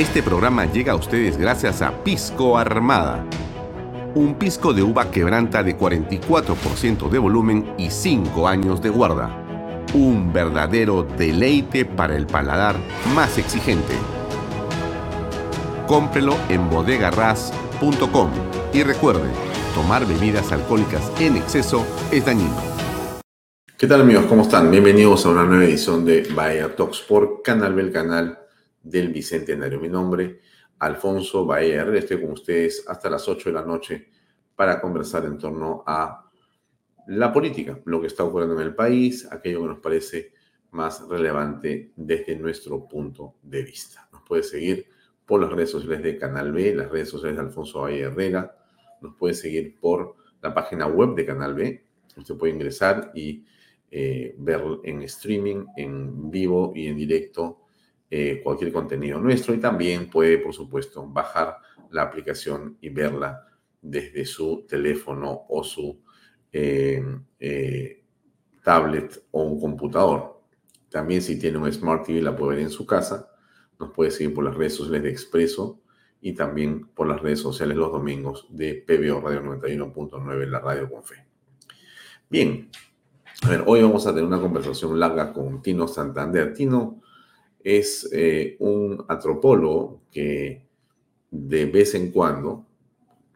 Este programa llega a ustedes gracias a Pisco Armada. Un pisco de uva quebranta de 44% de volumen y 5 años de guarda. Un verdadero deleite para el paladar más exigente. Cómprelo en bodegarras.com y recuerde, tomar bebidas alcohólicas en exceso es dañino. ¿Qué tal amigos? ¿Cómo están? Bienvenidos a una nueva edición de Bahía Talks por Canal B, el canal del Bicentenario. Mi nombre, Alfonso Bahía Estoy con ustedes hasta las 8 de la noche para conversar en torno a la política, lo que está ocurriendo en el país, aquello que nos parece más relevante desde nuestro punto de vista. Nos puede seguir por las redes sociales de Canal B, las redes sociales de Alfonso Bahía Herrera. Nos puede seguir por la página web de Canal B. Usted puede ingresar y eh, ver en streaming, en vivo y en directo eh, cualquier contenido nuestro y también puede, por supuesto, bajar la aplicación y verla desde su teléfono o su eh, tablet o un computador. También si tiene un Smart TV la puede ver en su casa. Nos puede seguir por las redes sociales de Expreso y también por las redes sociales los domingos de PBO Radio 91.9, la radio con fe. Bien, a ver, hoy vamos a tener una conversación larga con Tino Santander. Tino es eh, un antropólogo que de vez en cuando,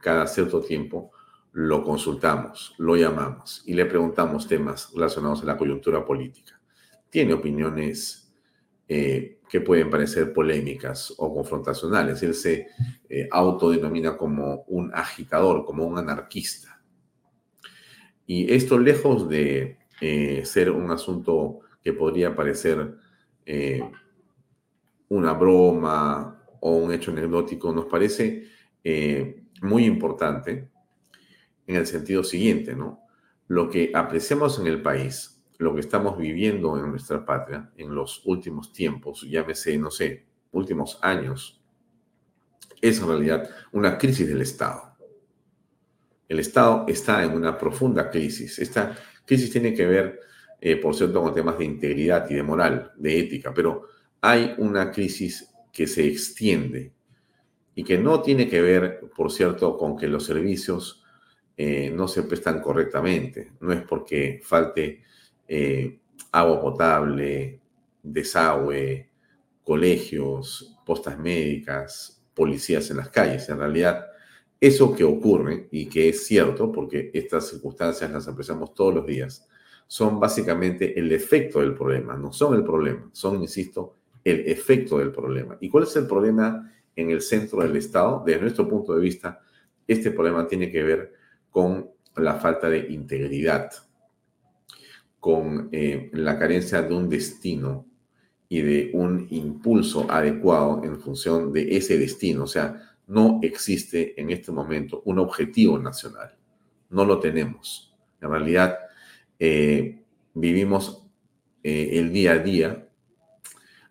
cada cierto tiempo, lo consultamos, lo llamamos y le preguntamos temas relacionados a la coyuntura política. Tiene opiniones eh, que pueden parecer polémicas o confrontacionales. Él se eh, autodenomina como un agitador, como un anarquista. Y esto lejos de ser un asunto que podría parecer una broma o un hecho anecdótico, nos parece eh, muy importante en el sentido siguiente, ¿no? Lo que apreciamos en el país, lo que estamos viviendo en nuestra patria en los últimos tiempos, llámese, no sé, últimos años, es en realidad una crisis del Estado. El Estado está en una profunda crisis. Esta crisis tiene que ver, eh, por cierto, con temas de integridad y de moral, de ética, pero hay una crisis que se extiende y que no tiene que ver, por cierto, con que los servicios eh, no se prestan correctamente. No es porque falte eh, agua potable, desagüe, colegios, postas médicas, policías en las calles. En realidad, eso que ocurre y que es cierto, porque estas circunstancias las apreciamos todos los días, son básicamente el efecto del problema, no son el problema, son, insisto, el efecto del problema. ¿Y cuál es el problema en el centro del Estado? Desde nuestro punto de vista, este problema tiene que ver con la falta de integridad, con eh, la carencia de un destino y de un impulso adecuado en función de ese destino. O sea, no existe en este momento un objetivo nacional. No lo tenemos. En realidad, eh, vivimos eh, el día a día.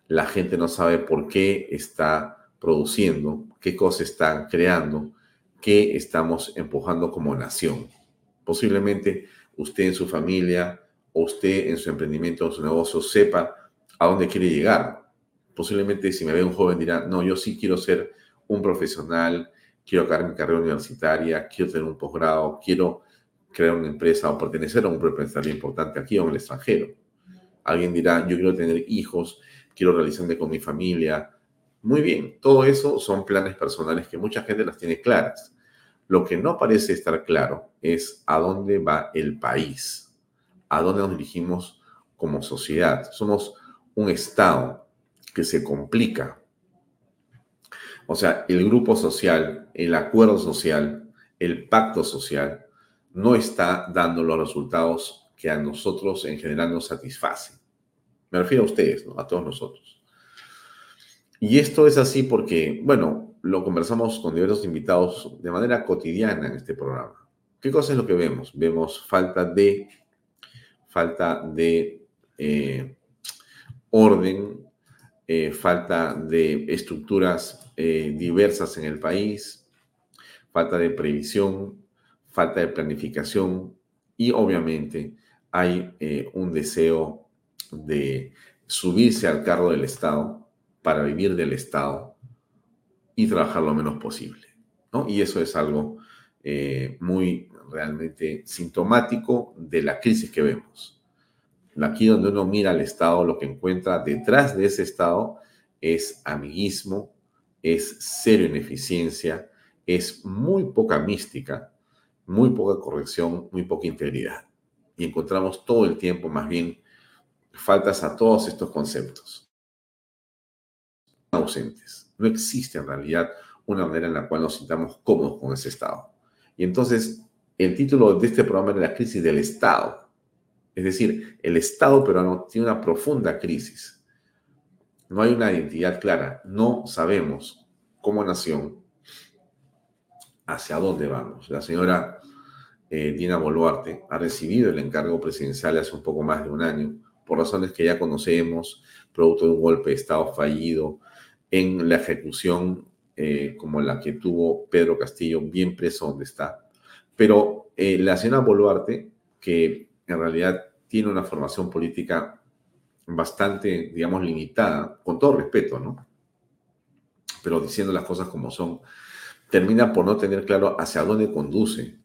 La gente no sabe por qué está produciendo, qué cosas están creando, qué estamos empujando como nación. Posiblemente usted en su familia o usted en su emprendimiento o su negocio sepa a dónde quiere llegar. Posiblemente si me ve un joven dirá, no, yo sí quiero ser un profesional, quiero acabar mi carrera universitaria, quiero tener un posgrado, quiero crear una empresa o pertenecer a un grupo empresarial importante aquí o en el extranjero. Alguien dirá, yo quiero tener hijos, quiero realizarme con mi familia. Muy bien, todo eso son planes personales que mucha gente las tiene claras. Lo que no parece estar claro es a dónde va el país, a dónde nos dirigimos como sociedad. Somos un Estado que se complica o sea, el grupo social, el acuerdo social, el pacto social, no está dando los resultados que a nosotros en general nos satisfacen. Me refiero a ustedes, a todos nosotros. Y esto es así porque, bueno, lo conversamos con diversos invitados de manera cotidiana en este programa. ¿Qué cosa es lo que vemos? Vemos falta de, falta de eh, orden, eh, falta de estructuras eh, diversas en el país, falta de previsión, falta de planificación y obviamente hay un deseo de subirse al cargo del Estado para vivir del Estado y trabajar lo menos posible. ¿no? Y eso es algo eh, muy realmente sintomático de la crisis que vemos. Aquí donde uno mira al Estado, lo que encuentra detrás de ese Estado es amiguismo, es cero ineficiencia, es muy poca mística, muy poca corrección, muy poca integridad. Y encontramos todo el tiempo más bien faltas a todos estos conceptos. Ausentes. No existe en realidad una manera en la cual nos sintamos cómodos con ese Estado. Y entonces, el título de este programa es la crisis del Estado. Es decir, el Estado peruano tiene una profunda crisis. No hay una identidad clara. No sabemos como nación hacia dónde vamos. La señora eh, Dina Boluarte ha recibido el encargo presidencial hace un poco más de un año, por razones que ya conocemos, producto de un golpe de Estado fallido en la ejecución eh, como la que tuvo Pedro Castillo, bien preso donde está. Pero eh, la señora Boluarte, que en realidad tiene una formación política bastante, digamos, limitada, con todo respeto, ¿no? Pero diciendo las cosas como son, termina por no tener claro hacia dónde conduce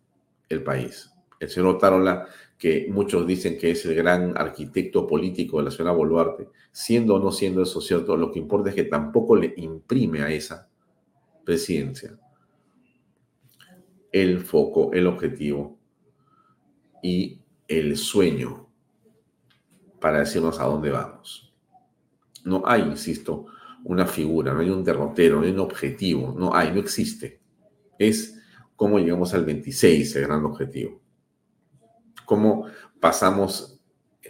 el país. El señor Otárola, que muchos dicen que es el gran arquitecto político de la señora Boluarte, siendo o no siendo eso cierto, lo que importa es que tampoco le imprime a esa presidencia el foco, el objetivo y el sueño para decirnos a dónde vamos. No hay, insisto, una figura, no hay un derrotero, no hay un objetivo, no hay, no existe. Es cómo llegamos al 26, el gran objetivo. Cómo pasamos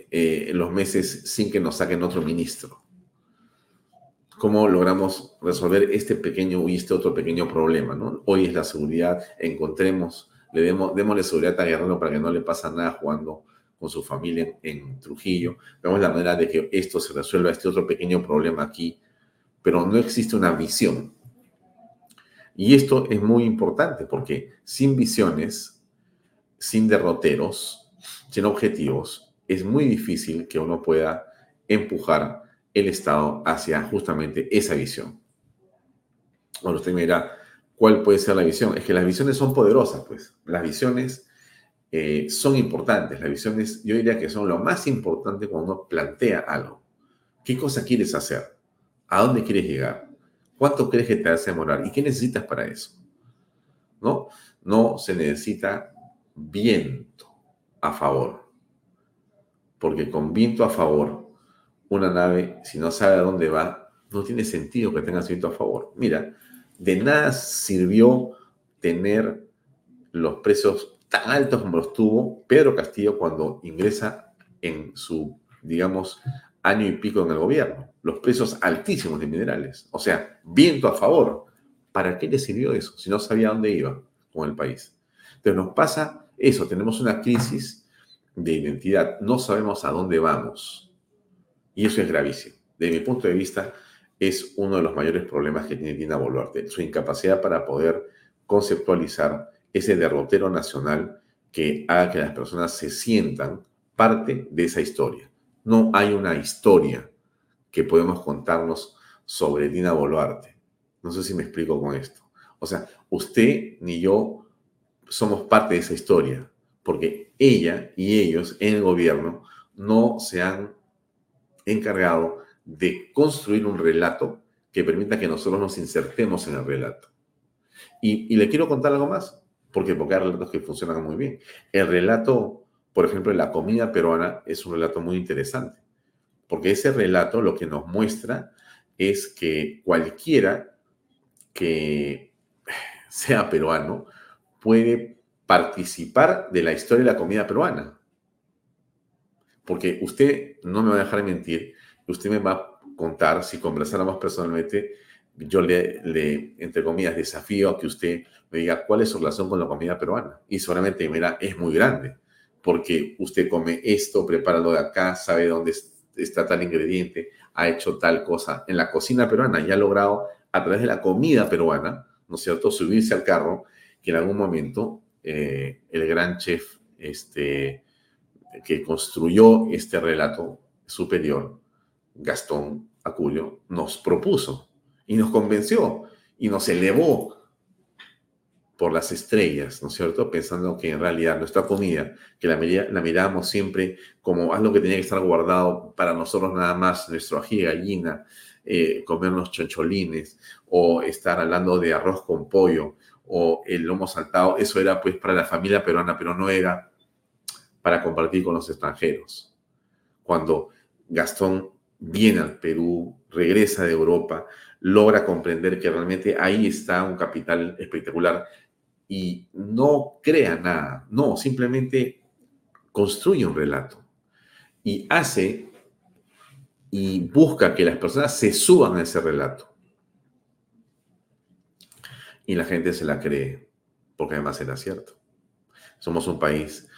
eh, los meses sin que nos saquen otro ministro. Cómo logramos resolver este pequeño y este otro pequeño problema. ¿no? Hoy es la seguridad, encontremos, le demos, démosle seguridad a Guerrero para que no le pasa nada jugando con su familia en, Trujillo. Vemos la manera de que esto se resuelva, este otro pequeño problema aquí, pero no existe una visión. Y esto es muy importante porque sin visiones, sin derroteros, sin objetivos, es muy difícil que uno pueda empujar el Estado hacia justamente esa visión. Bueno, usted me dirá, ¿cuál puede ser la visión? Es que las visiones son poderosas, pues. Las visiones eh, son importantes. Las visiones, yo diría que son lo más importante cuando uno plantea algo. ¿Qué cosa quieres hacer? ¿A dónde quieres llegar? ¿Cuánto crees que te hace demorar? ¿Y qué necesitas para eso? ¿No? No se necesita viento a favor. Porque con viento a favor, una nave, si no sabe a dónde va, no tiene sentido que tenga viento a favor. Mira, de nada sirvió tener los precios tan altos como los tuvo Pedro Castillo cuando ingresa en su, digamos, año y pico en el gobierno. Los precios altísimos de minerales. O sea, viento a favor. ¿Para qué le sirvió eso si no sabía dónde iba con el país? Entonces nos pasa eso, tenemos una crisis de identidad, no sabemos a dónde vamos. Y eso es gravísimo. De mi punto de vista, es uno de los mayores problemas que tiene Dina Boluarte, su incapacidad para poder conceptualizar ese derrotero nacional que haga que las personas se sientan parte de esa historia. No hay una historia que podemos contarnos sobre Dina Boluarte. No sé si me explico con esto. O sea, usted ni yo somos parte de esa historia, porque ella y ellos en el gobierno no se han encargado de construir un relato que permita que nosotros nos insertemos en el relato. Y, le quiero contar algo más. Porque, porque hay relatos que funcionan muy bien. El relato, por ejemplo, de la comida peruana es un relato muy interesante. Porque ese relato lo que nos muestra es que cualquiera que sea peruano puede participar de la historia de la comida peruana. Porque usted no me va a dejar mentir, usted me va a contar, si conversáramos personalmente, yo le, le, entre comillas, desafío a que usted me diga cuál es su relación con la comida peruana. Y seguramente, mira, es muy grande, porque usted come esto, prepara lo de acá, sabe dónde está tal ingrediente, ha hecho tal cosa. En la cocina peruana y ha logrado, a través de la comida peruana, ¿no es cierto?, subirse al carro, en algún momento eh, el gran chef este, que construyó este relato superior, Gastón Aculio, nos propuso y nos convenció. y nos elevó por las estrellas, ¿no es cierto? Pensando que en realidad nuestra comida, que la, la mirábamos siempre como algo que tenía que estar guardado para nosotros nada más, nuestro ají de gallina, eh, comernos choncholines, o estar hablando de arroz con pollo, o el lomo saltado, eso era pues para la familia peruana, pero no era para compartir con los extranjeros. Cuando Gastón viene al Perú, regresa de Europa, logra comprender que realmente ahí está un capital espectacular y no crea nada, no, simplemente construye un relato y hace y busca que las personas se suban a ese relato. Y la gente se la cree, porque además era cierto. Somos un país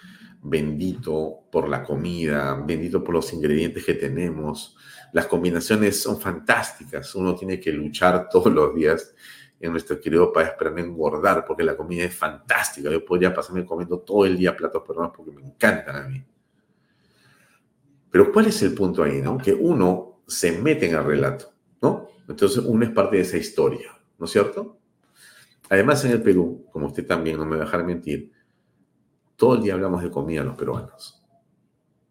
bendito por la comida, bendito por los ingredientes que tenemos. Las combinaciones son fantásticas. Uno tiene que luchar todos los días en nuestro querido país para no engordar, porque la comida es fantástica. Yo podría pasarme comiendo todo el día platos peruanos porque me encantan a mí. Pero ¿cuál es el punto ahí, no? Que uno se mete en el relato, ¿no? Entonces uno es parte de esa historia, ¿no es cierto? Además, en el Perú, como usted también no me va a dejar mentir, todo el día hablamos de comida los peruanos.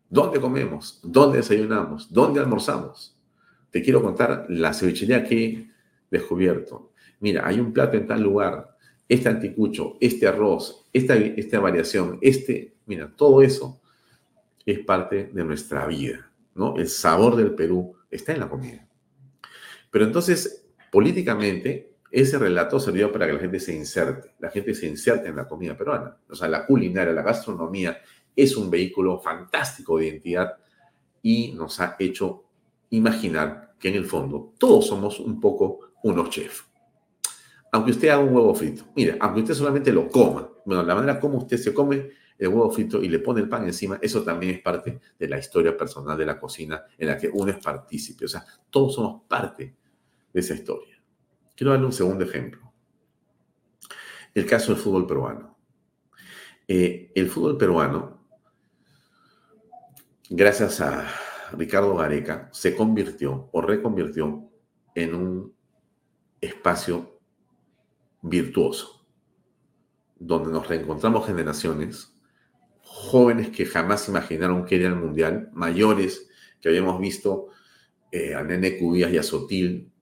¿Dónde comemos? ¿Dónde desayunamos? ¿Dónde almorzamos? Te quiero contar la cevichería que he descubierto, mira, hay un plato en tal lugar, este anticucho, este arroz, esta, esta variación, este, mira, todo eso es parte de nuestra vida, ¿no? El sabor del Perú está en la comida. Pero entonces, políticamente, ese relato sirvió para que la gente se inserte, la gente se inserte en la comida peruana. O sea, la culinaria, la gastronomía es un vehículo fantástico de identidad y nos ha hecho imaginar que en el fondo todos somos un poco unos chefs aunque usted haga un huevo frito, mire, aunque usted solamente lo coma, bueno, la manera como usted se come el huevo frito y le pone el pan encima, eso también es parte de la historia personal de la cocina en la que uno es partícipe. O sea, todos somos parte de esa historia. Quiero darle un segundo ejemplo. El caso del fútbol peruano. Eh, el fútbol peruano, gracias a Ricardo Gareca, se convirtió o reconvirtió en un espacio virtuoso, donde nos reencontramos generaciones, jóvenes que jamás imaginaron que era el mundial, mayores que habíamos visto eh, a Nene Cubías y a Sotil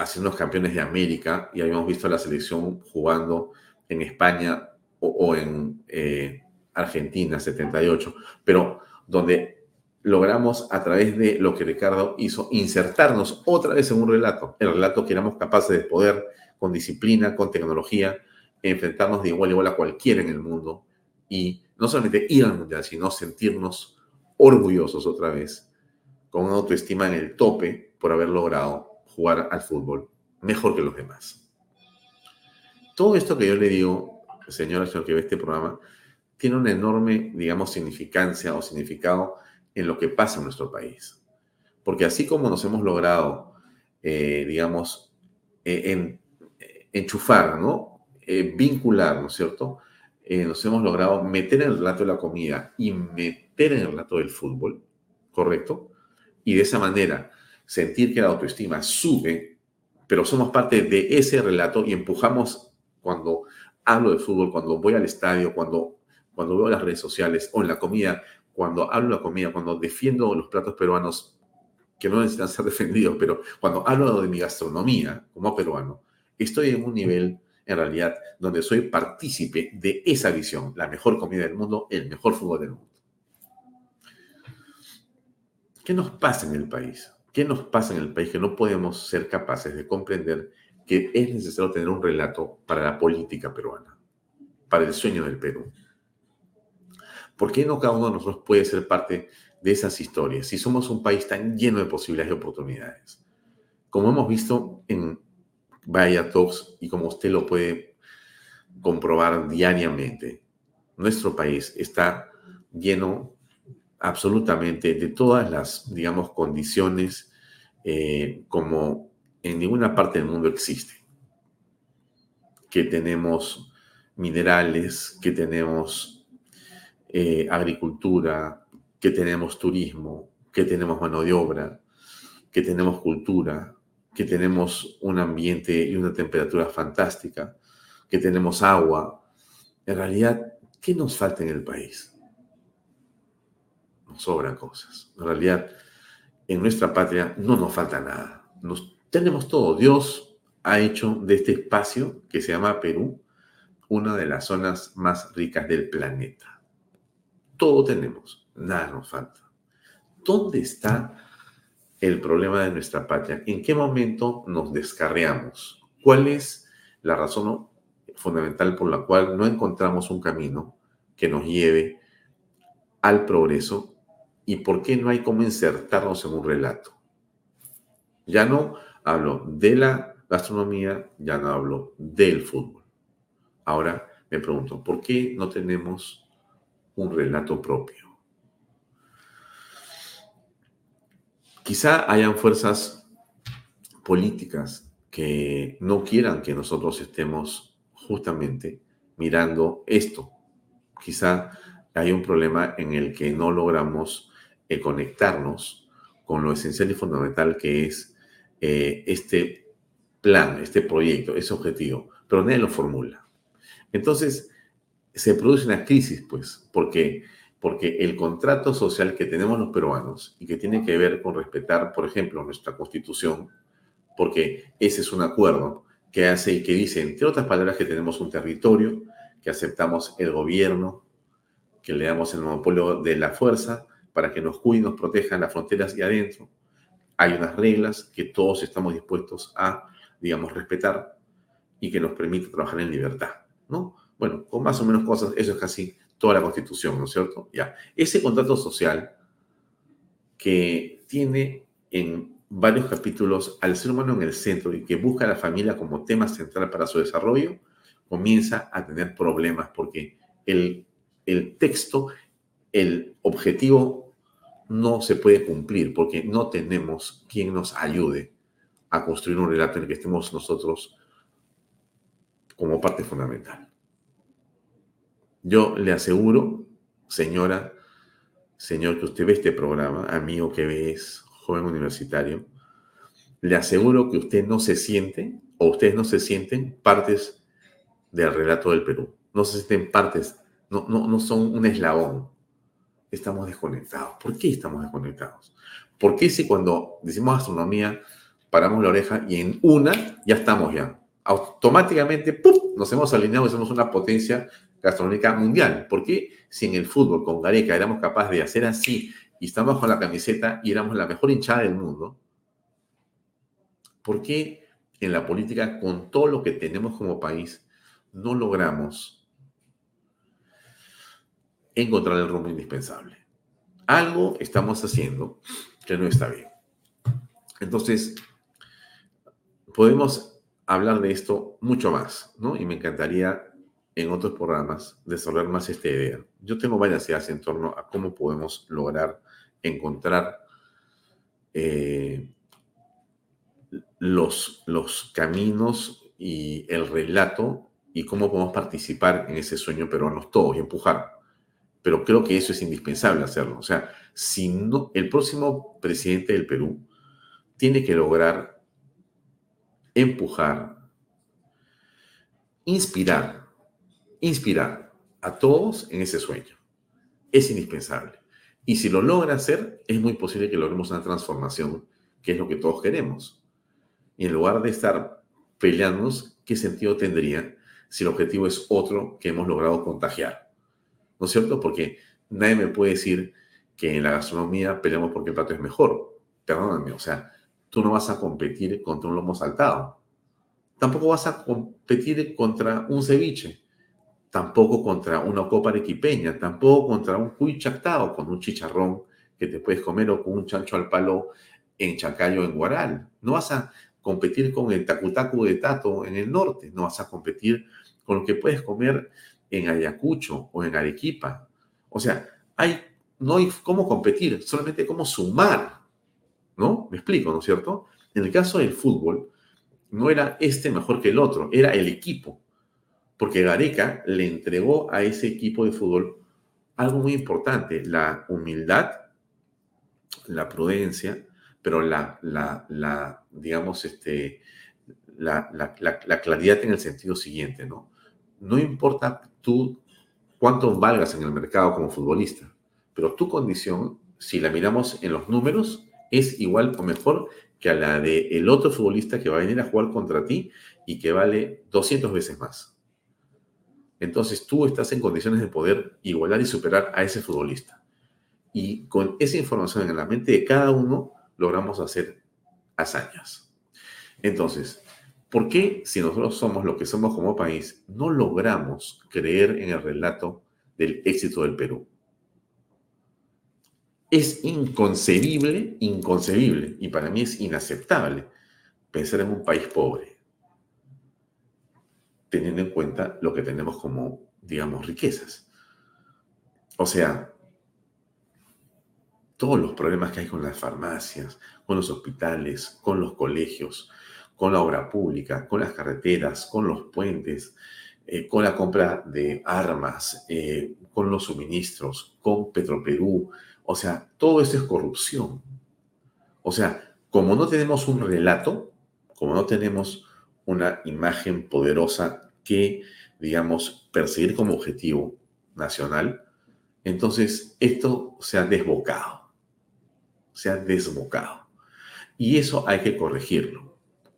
haciendo campeones de América y habíamos visto a la selección jugando en España o, en eh, Argentina, 78, pero donde logramos a través de lo que Ricardo hizo insertarnos otra vez en un relato, el relato que éramos capaces de poder con disciplina, con tecnología, enfrentarnos de igual a igual a cualquiera en el mundo y no solamente ir al mundial, sino sentirnos orgullosos otra vez, con una autoestima en el tope por haber logrado jugar al fútbol mejor que los demás. Todo esto que yo le digo, señora, señor que ve este programa, tiene una enorme, digamos, significancia o significado en lo que pasa en nuestro país. Porque así como nos hemos logrado, eh, digamos, eh, en enchufar, ¿no? Eh, vincular, ¿no es cierto? Eh, nos hemos logrado meter en el relato de la comida y meter en el relato del fútbol, ¿correcto? Y de esa manera sentir que la autoestima sube, pero somos parte de ese relato y empujamos cuando hablo de fútbol, cuando voy al estadio, cuando, cuando veo las redes sociales o en la comida, cuando hablo de la comida, cuando defiendo los platos peruanos que no necesitan ser defendidos, pero cuando hablo de mi gastronomía como peruano, estoy en un nivel, en realidad, donde soy partícipe de esa visión, la mejor comida del mundo, el mejor fútbol del mundo. ¿Qué nos pasa en el país? ¿Qué nos pasa en el país que no podemos ser capaces de comprender que es necesario tener un relato para la política peruana, para el sueño del Perú? ¿Por qué no cada uno de nosotros puede ser parte de esas historias si somos un país tan lleno de posibilidades y oportunidades? Como hemos visto en vaya Talks y como usted lo puede comprobar diariamente, nuestro país está lleno absolutamente de todas las, digamos, condiciones eh, como en ninguna parte del mundo existe. Que tenemos minerales, que tenemos eh, agricultura, que tenemos turismo, que tenemos mano de obra, que tenemos cultura, que tenemos un ambiente y una temperatura fantástica, que tenemos agua. En realidad, ¿qué nos falta en el país? Nos sobran cosas. En realidad, en nuestra patria no nos falta nada. Nos, tenemos todo. Dios ha hecho de este espacio que se llama Perú una de las zonas más ricas del planeta. Todo tenemos, nada nos falta. ¿Dónde está el problema de nuestra patria? ¿En qué momento nos descarriamos? ¿Cuál es la razón fundamental por la cual no encontramos un camino que nos lleve al progreso y por qué no hay cómo insertarnos en un relato? Ya no hablo de la gastronomía, ya no hablo del fútbol. Ahora me pregunto, ¿por qué no tenemos un relato propio? Quizá hayan fuerzas políticas que no quieran que nosotros estemos justamente mirando esto. Quizá hay un problema en el que no logramos eh, conectarnos con lo esencial y fundamental que es eh, este plan, este proyecto, ese objetivo, pero nadie lo formula. Entonces, se produce una crisis, pues, porque porque el contrato social que tenemos los peruanos y que tiene que ver con respetar, por ejemplo, nuestra constitución, porque ese es un acuerdo que hace y que dice, entre otras palabras, que tenemos un territorio, que aceptamos el gobierno, que le damos el monopolio de la fuerza para que nos cuide y nos proteja las fronteras y adentro. Hay unas reglas que todos estamos dispuestos a, digamos, respetar y que nos permite trabajar en libertad, ¿no? Bueno, con más o menos cosas, eso es casi toda la Constitución, ¿no es cierto? Ya. Ese contrato social que tiene en varios capítulos al ser humano en el centro y que busca a la familia como tema central para su desarrollo, comienza a tener problemas porque el, el texto, el objetivo no se puede cumplir porque no tenemos quien nos ayude a construir un relato en el que estemos nosotros como parte fundamental. Yo le aseguro, señora, señor, que usted ve este programa, amigo que ves, joven universitario, le aseguro que usted no se siente, o ustedes no se sienten partes del relato del Perú. No se sienten partes, no, no, no son un eslabón. Estamos desconectados. ¿Por qué estamos desconectados? ¿Por qué si cuando decimos astronomía paramos la oreja y en una ya estamos ya? Automáticamente ¡pum! nos hemos alineado y somos una potencia gastronómica mundial. ¿Por qué si en el fútbol con Gareca éramos capaces de hacer así y estamos con la camiseta y éramos la mejor hinchada del mundo? ¿Por qué en la política, con todo lo que tenemos como país, no logramos encontrar el rumbo indispensable? Algo estamos haciendo que no está bien. Entonces, podemos hablar de esto mucho más, ¿no? Y me encantaría en otros programas desarrollar más esta idea. Yo tengo varias ideas en torno a cómo podemos lograr encontrar eh, los, los caminos y el relato y cómo podemos participar en ese sueño peruano todos y empujar. Pero creo que eso es indispensable hacerlo. O sea, si no, el próximo presidente del Perú tiene que lograr empujar, inspirar inspirar a todos en ese sueño. Es indispensable. Y si lo logra hacer, es muy posible que logremos una transformación, que es lo que todos queremos. Y en lugar de estar peleándonos, ¿qué sentido tendría si el objetivo es otro que hemos logrado contagiar? ¿No es cierto? Porque nadie me puede decir que en la gastronomía peleamos porque el plato es mejor. Perdóname, o sea, tú no vas a competir contra un lomo saltado. Tampoco vas a competir contra un ceviche tampoco contra una copa arequipeña, tampoco contra un cuy chactado con un chicharrón que te puedes comer o con un chancho al palo en Chacayo, en Guaral. No vas a competir con el tacutacu de Tato en el norte, no vas a competir con lo que puedes comer en Ayacucho o en Arequipa. O sea, hay, no hay cómo competir, solamente cómo sumar, ¿no? Me explico, ¿no es cierto? En el caso del fútbol, no era este mejor que el otro, era el equipo porque Gareca le entregó a ese equipo de fútbol algo muy importante, la humildad, la prudencia, pero la, la, la digamos, este, la, la, claridad en el sentido siguiente, ¿no? No importa tú cuánto valgas en el mercado como futbolista, pero tu condición, si la miramos en los números, es igual o mejor que a la de el otro futbolista que va a venir a jugar contra ti y que vale 200 veces más. Entonces tú estás en condiciones de poder igualar y superar a ese futbolista. Y con esa información en la mente de cada uno logramos hacer hazañas. Entonces, ¿por qué si nosotros somos lo que somos como país, no logramos creer en el relato del éxito del Perú? Es inconcebible, inconcebible, y para mí es inaceptable pensar en un país pobre, teniendo en cuenta lo que tenemos como, digamos, riquezas. O sea, todos los problemas que hay con las farmacias, con los hospitales, con los colegios, con la obra pública, con las carreteras, con los puentes, eh, con la compra de armas, eh, con los suministros, con Petroperú, o sea, todo esto es corrupción. O sea, como no tenemos un relato, como no tenemos una imagen poderosa que, digamos, perseguir como objetivo nacional, entonces esto se ha desbocado. Se ha desbocado. Y eso hay que corregirlo.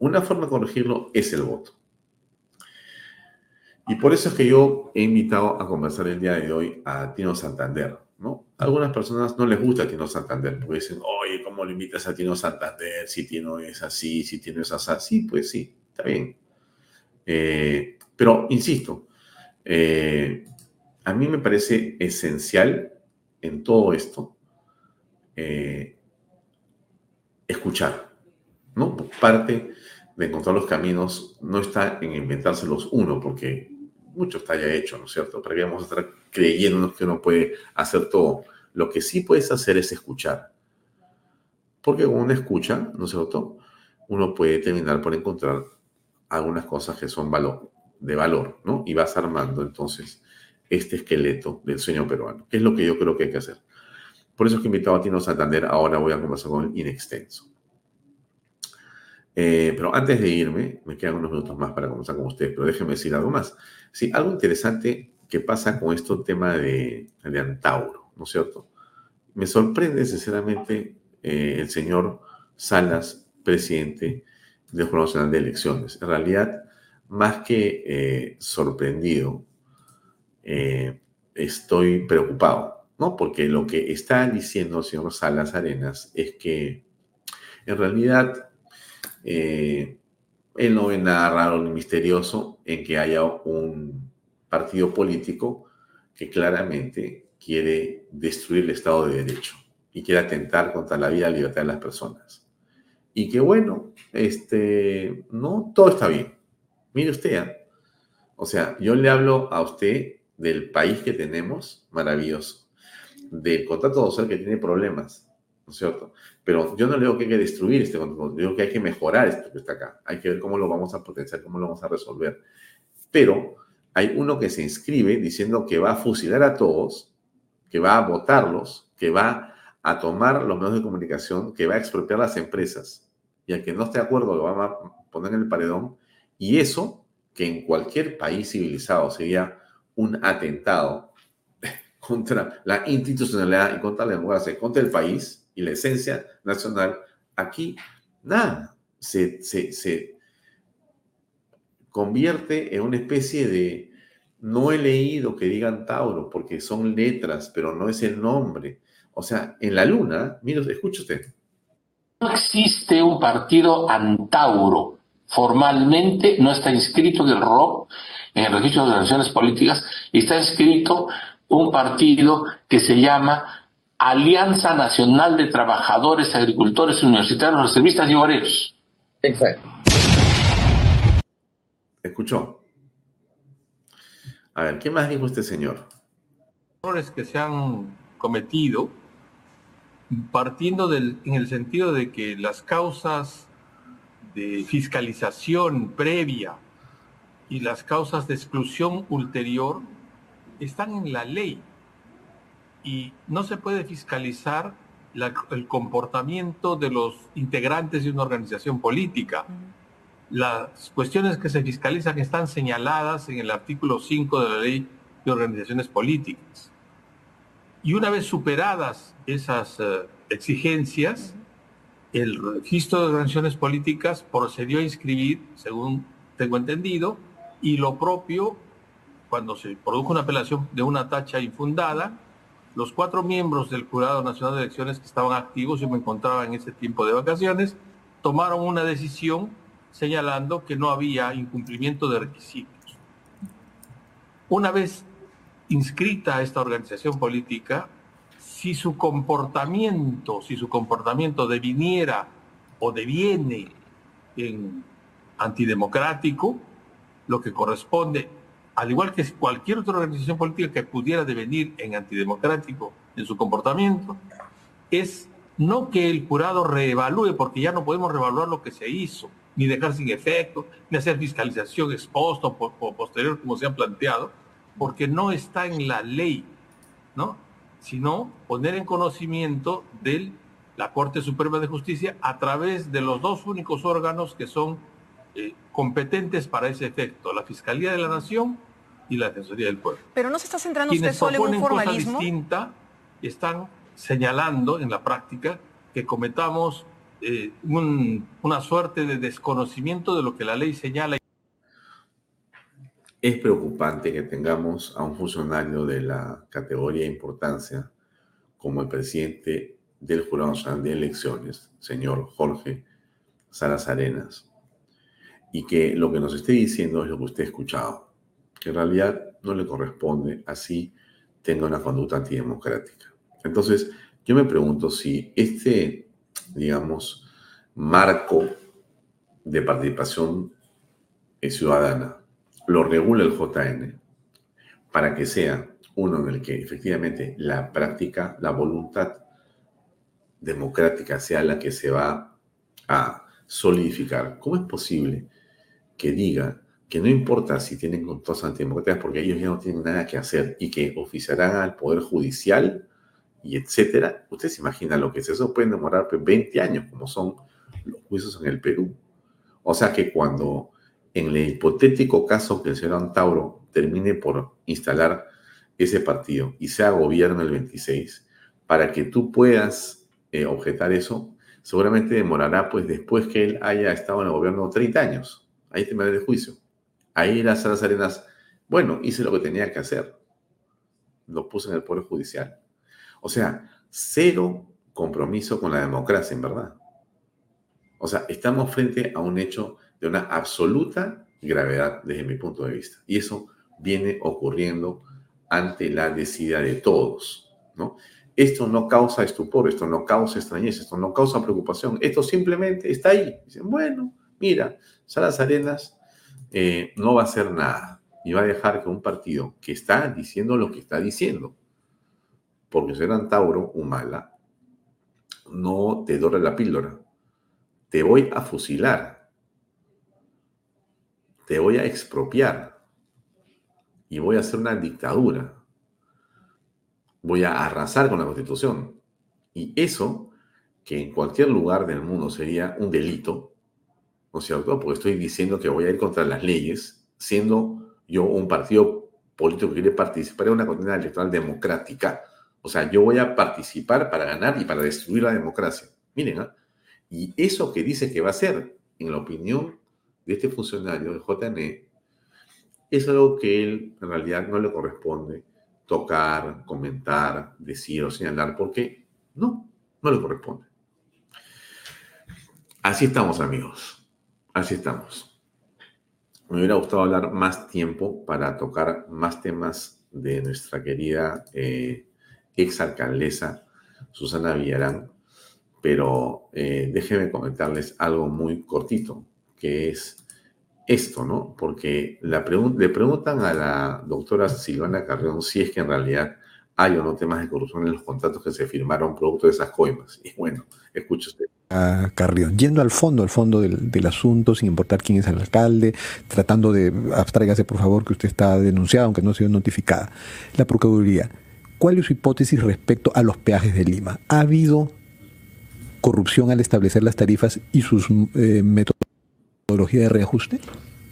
Una forma de corregirlo es el voto. Y por eso es que yo he invitado a conversar el día de hoy a Tino Santander. ¿no? algunas personas no les gusta Tino Santander, porque dicen, oye, ¿cómo le invitas a Tino Santander si Tino es así, si Tino es así? pues sí, está bien. Eh, pero, insisto, eh, a mí me parece esencial en todo esto eh, escuchar, ¿no? Parte de encontrar los caminos no está en inventárselos uno, porque mucho está ya hecho, ¿no es cierto? ¿Para qué vamos a estar creyéndonos que uno puede hacer todo? Lo que sí puedes hacer es escuchar. Porque con una escucha, ¿no es cierto? Uno puede terminar por encontrar algunas cosas que son valor, de valor, ¿no? Y vas armando entonces este esqueleto del sueño peruano, que es lo que yo creo que hay que hacer. Por eso es que he invitado a Tino Santander, ahora voy a conversar con él in extenso. Eh, pero antes de irme, me quedan unos minutos más para conversar con ustedes, pero déjenme decir algo más. Sí, algo interesante que pasa con esto tema de, de Antauro, ¿no es cierto? Me sorprende sinceramente eh, el señor Salas, presidente del Jurado Nacional de Elecciones. En realidad, más que eh, sorprendido, estoy preocupado, ¿no? Porque lo que está diciendo el señor Salas Arenas es que en realidad eh, él no ve nada raro ni misterioso en que haya un partido político que claramente quiere destruir el Estado de Derecho y quiere atentar contra la vida y la libertad de las personas. Y que bueno, este, no, todo está bien. Mire usted, ¿eh? o sea, yo le hablo a usted del país que tenemos, maravilloso, del contrato social que tiene problemas, ¿no es cierto? Pero yo no digo que hay que destruir este control, digo que hay que mejorar esto que está acá. Hay que ver cómo lo vamos a potenciar, cómo lo vamos a resolver. Pero hay uno que se inscribe diciendo que va a fusilar a todos, que va a votarlos, que va a tomar los medios de comunicación, que va a expropiar las empresas. Y al que no esté de acuerdo lo va a poner en el paredón. Y eso, que en cualquier país civilizado sería un atentado contra la institucionalidad y contra la democracia, contra el país, y la esencia nacional, aquí nada, se, se, convierte en una especie de, no he leído que digan Tauro, porque son letras, pero no es el nombre. O sea, en la luna, mire, escuche usted. No existe un partido antauro. Formalmente no está inscrito en el ROP, en el registro de organizaciones políticas, y está inscrito un partido que se llama Alianza Nacional de Trabajadores, Agricultores, Universitarios, Reservistas y Obreros. Exacto. ¿Escuchó? A ver, ¿qué más dijo este señor? Errores que se han cometido partiendo del, en el sentido de que las causas de fiscalización previa y las causas de exclusión ulterior están en la ley y no se puede fiscalizar el comportamiento de los integrantes de una organización política. Las cuestiones que se fiscalizan están señaladas en el artículo 5 de la ley de organizaciones políticas. Y una vez superadas esas eh, exigencias, el registro de organizaciones políticas procedió a inscribir, según tengo entendido, y lo propio, cuando se produjo una apelación de una tacha infundada, los cuatro miembros del Jurado Nacional de Elecciones que estaban activos, yo me encontraba en ese tiempo de vacaciones, tomaron una decisión señalando que no había incumplimiento de requisitos. Una vez inscrita esta organización política, si su comportamiento, si su comportamiento deviniera o deviene en antidemocrático, lo que corresponde, al igual que cualquier otra organización política que pudiera devenir en antidemocrático en su comportamiento, es no que el jurado reevalúe, porque ya no podemos reevaluar lo que se hizo, ni dejar sin efecto, ni hacer fiscalización exposta o posterior como se han planteado, porque no está en la ley, ¿no? Sino poner en conocimiento de la Corte Suprema de Justicia a través de los dos únicos órganos que son eh, competentes para ese efecto, la Fiscalía de la Nación y la Defensoría del Pueblo. Pero no se está centrando usted solo en un formalismo. Cosa distinta, están señalando en la práctica que cometamos eh, una suerte de desconocimiento de lo que la ley señala. Es preocupante que tengamos a un funcionario de la categoría de importancia como el presidente del Jurado Nacional de Elecciones, señor Jorge Salas Arenas, y que lo que nos esté diciendo es lo que usted ha escuchado, que en realidad no le corresponde así tenga una conducta antidemocrática. Entonces, yo me pregunto si este, digamos, marco de participación ciudadana lo regula el JN para que sea uno en el que efectivamente la práctica, la voluntad democrática sea la que se va a solidificar. ¿Cómo es posible que diga que no importa si tienen control antidemocráticas porque ellos ya no tienen nada que hacer y que oficiarán al Poder Judicial y etcétera? Usted se imagina lo que es eso, pueden demorar 20 pues, años, como son los juicios en el Perú. O sea que cuando en el hipotético caso que el señor Antauro termine por instalar ese partido y sea gobierno el 26, para que tú puedas eh, objetar eso, seguramente demorará pues después que él haya estado en el gobierno 30 años. Ahí te el juicio. Ahí las Salas Arenas, bueno, hice lo que tenía que hacer. Lo puse en el Poder Judicial. O sea, cero compromiso con la democracia, en verdad. O sea, estamos frente a un hecho de una absoluta gravedad desde mi punto de vista. Y eso viene ocurriendo ante la decida de todos, ¿no? Esto no causa estupor, esto no causa extrañeza, esto no causa preocupación, esto simplemente está ahí. Dicen, bueno, mira, Salas Arenas eh, no va a hacer nada y va a dejar que un partido que está diciendo lo que está diciendo, porque serán Tauro, Humala, no te dore la píldora, te voy a fusilar, te voy a expropiar y voy a hacer una dictadura. Voy a arrasar con la constitución. Y eso, que en cualquier lugar del mundo sería un delito, ¿no es cierto? Porque estoy diciendo que voy a ir contra las leyes, siendo yo un partido político que quiere participar en una contienda electoral democrática. O sea, yo voy a participar para ganar y para destruir la democracia. Miren, ¿ah? y eso que dice que va a ser, en la opinión de este funcionario del JNE es algo que él en realidad no le corresponde tocar, comentar, decir o señalar, porque no, no le corresponde. Así estamos, amigos. Así estamos. Me hubiera gustado hablar más tiempo para tocar más temas de nuestra querida eh, ex alcaldesa Susana Villarán, pero eh, déjenme comentarles algo muy cortito que es esto, ¿no? Porque la le preguntan a la doctora Silvana Carrión si es que en realidad hay o no temas de corrupción en los contratos que se firmaron producto de esas coimas. Y bueno, escuche usted. A Carrión, yendo al fondo, al fondo del, asunto, sin importar quién es el alcalde, tratando de, abstráigase por favor que usted está denunciado, aunque no ha sido notificada. La Procuraduría, ¿cuál es su hipótesis respecto a los peajes de Lima? ¿Ha habido corrupción al establecer las tarifas y sus eh, metodologías de reajuste?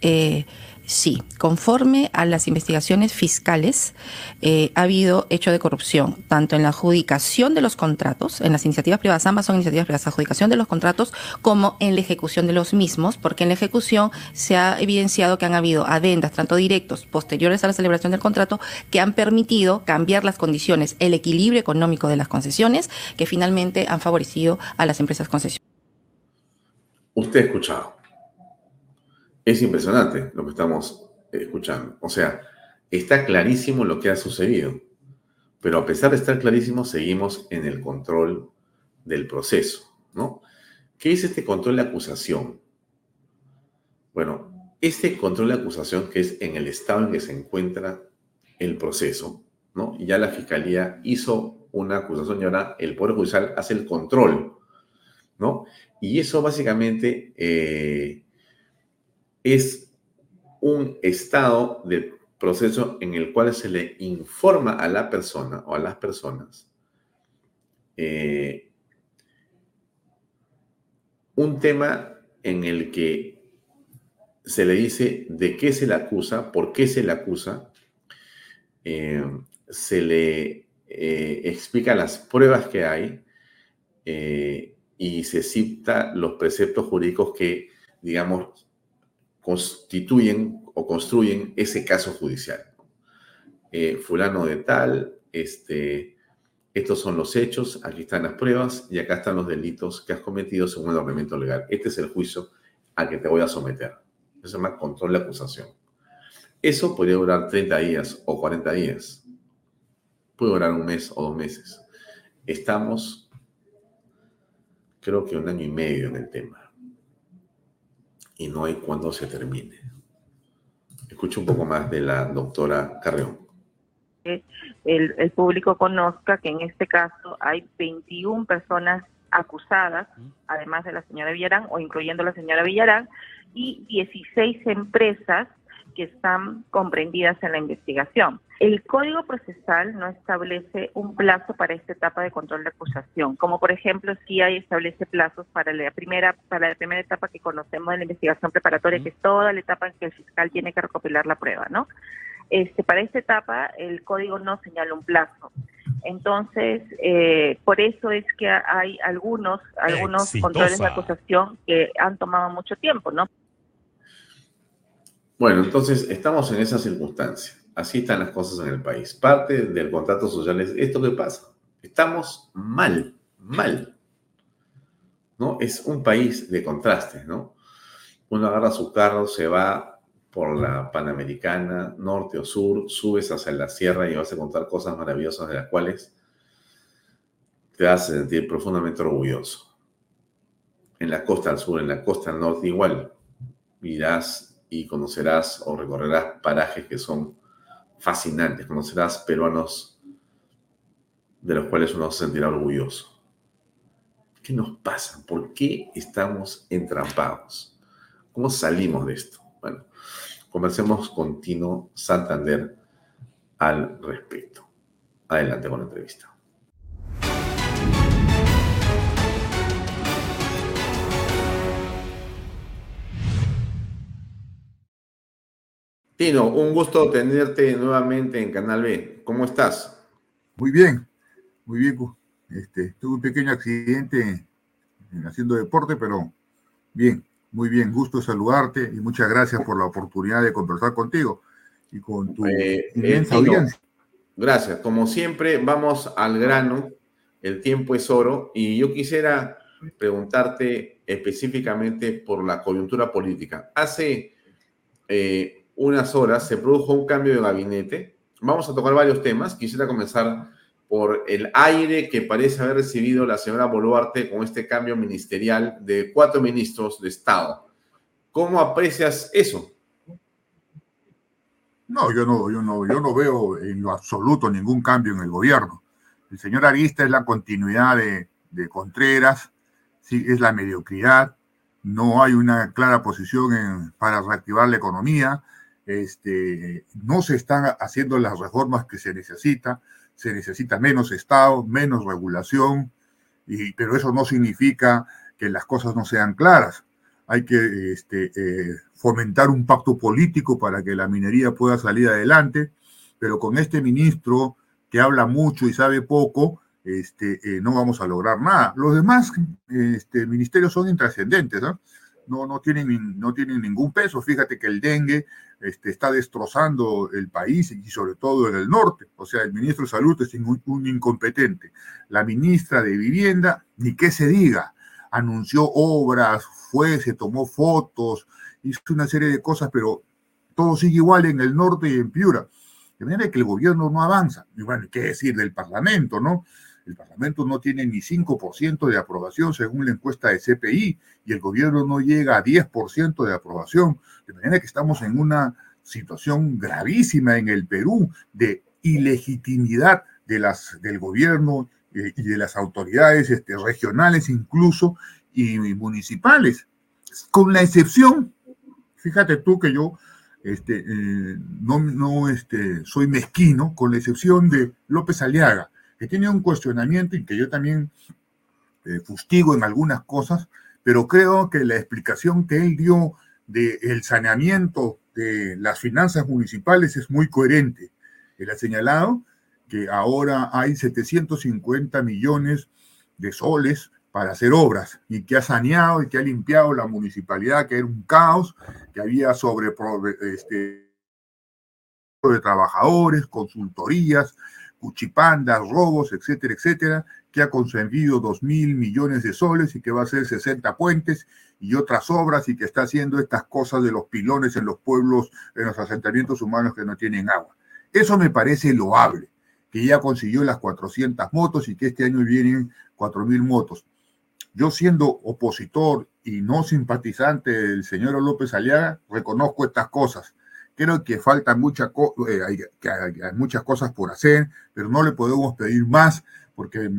Eh, Sí, conforme a las investigaciones fiscales, eh, ha habido hecho de corrupción, tanto en la adjudicación de los contratos, en las iniciativas privadas, ambas son iniciativas privadas, adjudicación de los contratos, como en la ejecución de los mismos, porque en la ejecución se ha evidenciado que han habido adendas, tanto directos, posteriores a la celebración del contrato, que han permitido cambiar las condiciones, el equilibrio económico de las concesiones, que finalmente han favorecido a las empresas concesionarias. Usted ha escuchado. Es impresionante lo que estamos escuchando. O sea, está clarísimo lo que ha sucedido, pero a pesar de estar clarísimo, seguimos en el control del proceso, ¿no? ¿Qué es este control de acusación? Bueno, este control de acusación que es en el estado en que se encuentra el proceso, ¿no? Ya la fiscalía hizo una acusación y ahora el Poder Judicial hace el control, ¿no? Y eso básicamente eh, es un estado de proceso en el cual se le informa a la persona o a las personas eh, un tema en el que se le dice de qué se le acusa, por qué se le acusa, eh, se le eh, explica las pruebas que hay y se cita los preceptos jurídicos que, digamos, constituyen o construyen ese caso judicial. Eh, fulano de tal, este, estos son los hechos, aquí están las pruebas y acá están los delitos que has cometido según el ordenamiento legal. Este es el juicio al que te voy a someter. Eso se llama control de acusación. Eso podría durar 30 días o 40 días. Puede durar un mes o dos meses. Estamos, creo que un año y medio en el tema y no hay cuándo se termine. Escucho un poco más de la doctora Carreón. El, el público conozca que en este caso hay 21 personas acusadas, además de la señora Villarán, o incluyendo la señora Villarán, y 16 empresas que están comprendidas en la investigación. El Código Procesal no establece un plazo para esta etapa de control de acusación, como por ejemplo si hay establece plazos para la primera para la primera etapa que conocemos de la investigación preparatoria, que es toda la etapa en que el fiscal tiene que recopilar la prueba, ¿no? Este, para esta etapa el código no señala un plazo. Entonces, eh, por eso es que hay algunos algunos controles de acusación que han tomado mucho tiempo, ¿no? Bueno, entonces estamos en esa circunstancia. Así están las cosas en el país. Parte del contrato social es esto que pasa. Estamos mal, mal. ¿No? Es un país de contrastes, ¿no? Uno agarra su carro, se va por la Panamericana, norte o sur, subes hacia la sierra y vas a contar cosas maravillosas de las cuales te vas a sentir profundamente orgulloso. En la costa al sur, en la costa al norte, igual. Irás y conocerás o recorrerás parajes que son fascinantes, conocerás peruanos de los cuales uno se sentirá orgulloso. ¿Qué nos pasa? ¿Por qué estamos entrampados? ¿Cómo salimos de esto? Bueno, comencemos con Tino Santander al respecto. Adelante con la entrevista. Tino, un gusto tenerte nuevamente en Canal B. ¿Cómo estás? Muy bien, muy bien. Este, tuve un pequeño accidente haciendo deporte, pero bien, muy bien. Gusto saludarte y muchas gracias por la oportunidad de conversar contigo y con tu eh, inmensa eh, audiencia. Gracias. Como siempre, vamos al grano. El tiempo es oro y yo quisiera preguntarte específicamente por la coyuntura política. Hace eh, unas horas se produjo un cambio de gabinete. Vamos a tocar varios temas. Quisiera comenzar por el aire que parece haber recibido la señora Boluarte con este cambio ministerial de cuatro ministros de Estado. ¿Cómo aprecias eso? No, yo no, yo no, yo no veo en lo absoluto ningún cambio en el gobierno. El señor Arista es la continuidad de, de Contreras, sí, es la mediocridad, no hay una clara posición para reactivar la economía, este, no se están haciendo las reformas que se necesita, se necesita menos Estado, menos regulación, y, pero eso no significa que las cosas no sean claras. Hay que este, eh, fomentar un pacto político para que la minería pueda salir adelante, pero con este ministro que habla mucho y sabe poco, este, eh, no vamos a lograr nada. Los demás este, ministerios son intrascendentes, ¿no? No, no, tienen, no tienen ningún peso. Fíjate que el dengue este, está destrozando el país y sobre todo en el norte. O sea, el ministro de Salud es un, incompetente. La ministra de Vivienda, ni qué se diga, anunció obras, fue, se tomó fotos, hizo una serie de cosas, pero todo sigue igual en el norte y en Piura. De manera que el gobierno no avanza. Y bueno, ¿qué decir del Parlamento, no? El Parlamento no tiene ni 5% de aprobación según la encuesta de CPI y el gobierno no llega a 10% de aprobación. De manera que estamos en una situación gravísima en el Perú de ilegitimidad de las, del gobierno eh, y de las autoridades este, regionales incluso y, municipales, con la excepción, fíjate tú que yo este, eh, no, no este, soy mezquino, con la excepción de López Aliaga, que tiene un cuestionamiento y que yo también eh, fustigo en algunas cosas, pero creo que la explicación que él dio del saneamiento de las finanzas municipales es muy coherente. Él ha señalado que ahora hay 750 millones de soles para hacer obras y que ha saneado y que ha limpiado la municipalidad, que era un caos, que había sobre este, de trabajadores, consultorías, cuchipandas, robos, etcétera, etcétera, que ha conseguido dos mil millones de soles y que va a hacer 60 puentes y otras obras y que está haciendo estas cosas de los pilones en los pueblos, en los asentamientos humanos que no tienen agua. Eso me parece loable, que ya consiguió las 400 motos y que este año vienen 4.000 motos. Yo siendo opositor y no simpatizante del señor López Aliaga, reconozco estas cosas Creo que faltan muchas, eh, muchas cosas por hacer, pero no le podemos pedir más porque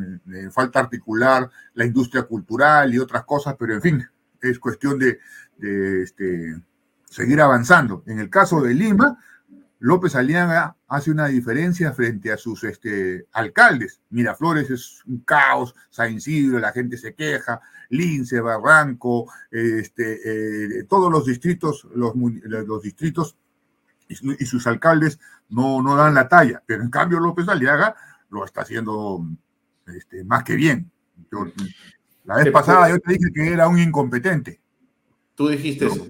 falta articular la industria cultural y otras cosas, pero en fin, es cuestión de, de este, seguir avanzando. En el caso de Lima, López Aliaga hace una diferencia frente a sus este, alcaldes. Miraflores es un caos, San Isidro, la gente se queja, Lince, Barranco, este, eh, todos los distritos, los distritos y, sus alcaldes no, no dan la talla, pero en cambio López Aliaga lo está haciendo este, más que bien. la vez pasada yo te dije que era un incompetente. Tú dijiste eso.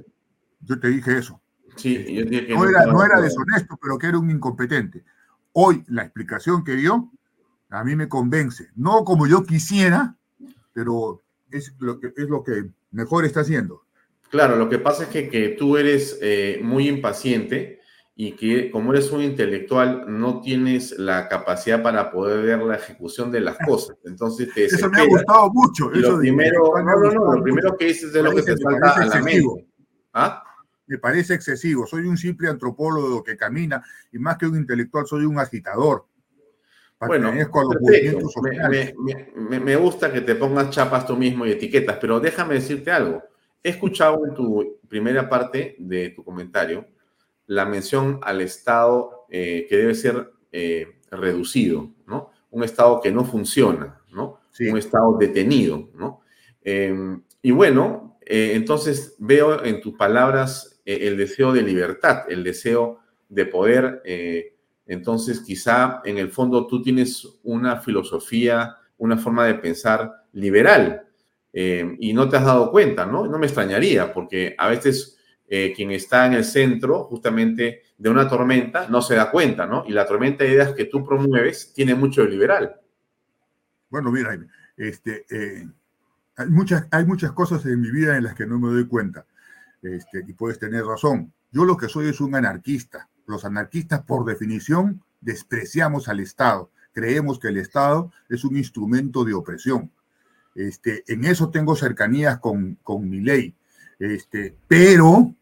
Yo te dije eso. Sí, yo dije que no, era, no era deshonesto, pero que era un incompetente. Hoy la explicación que dio a mí me convence. No como yo quisiera, pero es lo que, es lo que mejor está haciendo. Claro, lo que pasa es que, que tú eres eh, muy impaciente y que como eres un intelectual no tienes la capacidad para poder ver la ejecución de las cosas. Entonces te Eso me ha gustado mucho. lo primero, no, no, no, lo primero que dices es lo que te falta a la mente. ¿Ah? Me parece excesivo. Soy un simple antropólogo que camina y más que un intelectual soy un agitador. Bueno, me, me, me, gusta que te pongas chapas tú mismo y etiquetas, pero déjame decirte algo. He escuchado en tu primera parte de tu comentario la mención al Estado eh, que debe ser eh, reducido, ¿no? Un Estado que no funciona, ¿no? Un Estado detenido, ¿no? Em, y bueno, eh, entonces veo en tus palabras el deseo de libertad, el deseo de poder, entonces quizá en el fondo tú tienes una filosofía, una forma de pensar liberal, y no te has dado cuenta, ¿no? No me extrañaría, porque a veces eh, quien está en el centro justamente de una tormenta no se da cuenta, ¿no? Y la tormenta de ideas que tú promueves tiene mucho de liberal. Bueno, mira, este, eh, hay, muchas, hay muchas cosas en mi vida en las que no me doy cuenta. Este, y puedes tener razón. Yo lo que soy es un anarquista. Los anarquistas, por definición, despreciamos al Estado. Creemos que el Estado es un instrumento de opresión. Este, en eso tengo cercanías con, con mi ley. Este, pero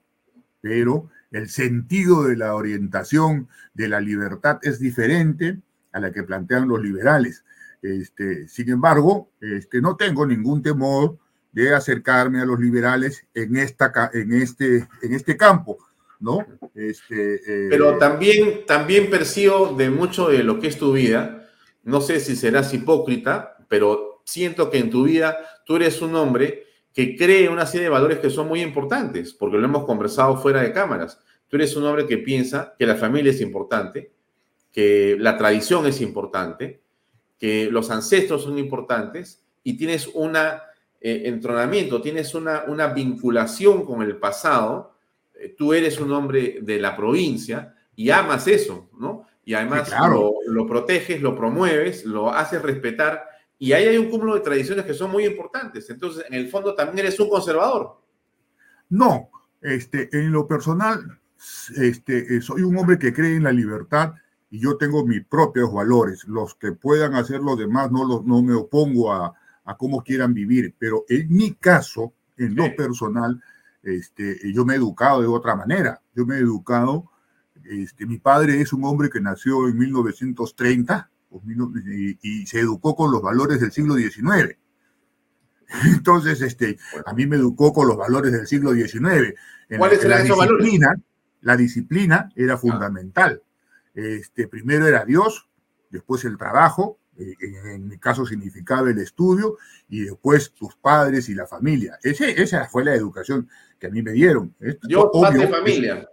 pero el sentido de la orientación de la libertad es diferente a la que plantean los liberales. Este, sin embargo, este, no tengo ningún temor de acercarme a los liberales en, este, este campo, ¿no? Eh, Pero también, también percibo de mucho de lo que es tu vida, no sé si serás hipócrita, pero siento que en tu vida tú eres un hombre que cree una serie de valores que son muy importantes, porque lo hemos conversado fuera de cámaras. Tú eres un hombre que piensa que la familia es importante, que la tradición es importante, que los ancestros son importantes y tienes un eh, entronamiento, tienes una, una vinculación con el pasado. Eh, tú eres un hombre de la provincia y amas eso, ¿no? Y además lo, lo proteges, lo promueves, lo haces respetar y ahí hay un cúmulo de tradiciones que son muy importantes. Entonces, en el fondo, también eres un conservador. No, este, en lo personal, este, eh, soy un hombre que cree en la libertad y yo tengo mis propios valores. Los que puedan hacer los demás no, los, no me opongo a, a cómo quieran vivir, pero en mi caso, en lo personal, este, yo me he educado de otra manera. Yo me he educado, este, mi padre es un hombre que nació en 1930 y, se educó con los valores del siglo XIX. Entonces, este, a mí me educó con los valores del siglo XIX. ¿Cuáles eran esos valores? La disciplina era ah. fundamental. Este, primero era Dios, después el trabajo, eh, en, mi caso significaba el estudio, y después tus padres y la familia. Ese, esa fue la educación que a mí me dieron. Dios, padre, familia.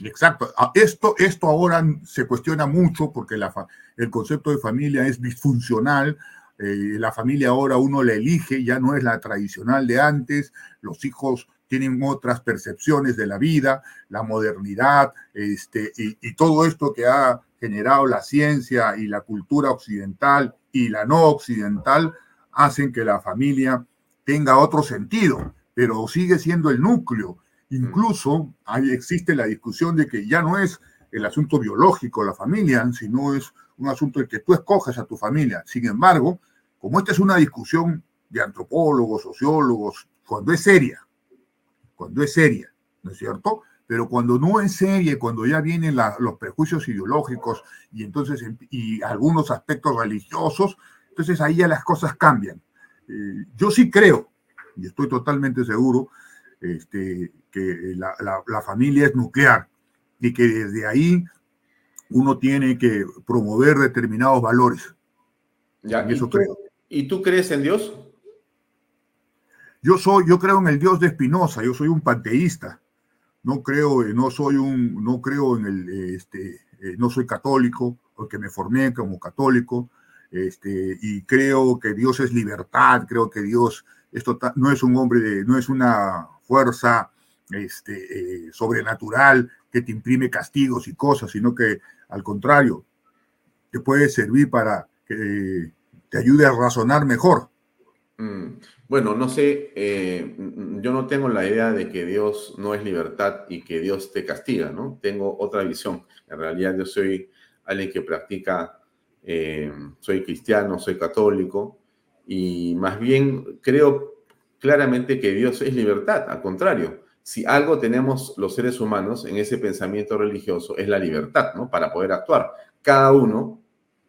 Exacto. Ah, esto, esto ahora se cuestiona mucho porque la, el concepto de familia es disfuncional. Eh, la familia ahora uno la elige, ya no es la tradicional de antes. Los hijos tienen otras percepciones de la vida, la modernidad, este, y, y todo esto que ha generado la ciencia y la cultura occidental y la no occidental hacen que la familia tenga otro sentido, pero sigue siendo el núcleo Incluso ahí existe la discusión de que ya no es el asunto biológico, la familia, sino es un asunto de que tú escoges a tu familia. Sin embargo, como esta es una discusión de antropólogos, sociólogos, cuando es seria, cuando es seria, ¿no es cierto? Pero cuando no es seria, cuando ya vienen los prejuicios ideológicos y entonces y algunos aspectos religiosos, entonces ahí ya las cosas cambian. Eh, yo sí creo, y estoy totalmente seguro, este, que la, familia es nuclear y que desde ahí uno tiene que promover determinados valores. Ya, ¿y, eso tú, creo. ¿Y tú crees en Dios? Yo soy, yo creo en el Dios de Espinosa, yo soy un panteísta. No creo, no soy un, no creo en el, este, eh, no soy católico, porque me formé como católico, este, y creo que Dios es libertad, creo que Dios esto no es un hombre de, no es una fuerza este, eh, sobrenatural que te imprime castigos y cosas, sino que al contrario, te puede servir para que te ayude a razonar mejor. Mm, bueno, no sé, eh, yo no tengo la idea de que Dios no es libertad y que Dios te castiga, ¿no? Tengo otra visión. En realidad yo soy alguien que practica, eh, soy cristiano, soy católico y más bien creo claramente que Dios es libertad, al contrario si algo tenemos los seres humanos en ese pensamiento religioso es la libertad, ¿no? Para poder actuar. Cada uno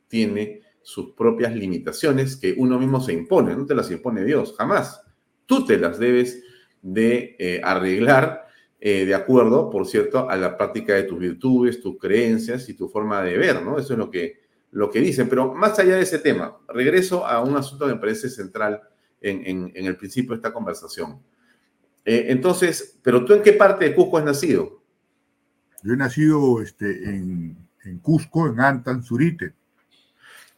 tiene sus propias limitaciones que uno mismo se impone, no te las impone Dios, jamás. Tú te las debes de eh, arreglar eh, de acuerdo, por cierto, a la práctica de tus virtudes, tus creencias y tu forma de ver, ¿no? Eso es lo que, lo que dicen. Pero más allá de ese tema, regreso a un asunto que me parece central en, en el principio de esta conversación. Eh, entonces, ¿pero tú en qué parte de Cusco has nacido? Yo he nacido este, en, Cusco, en Antan, Surite.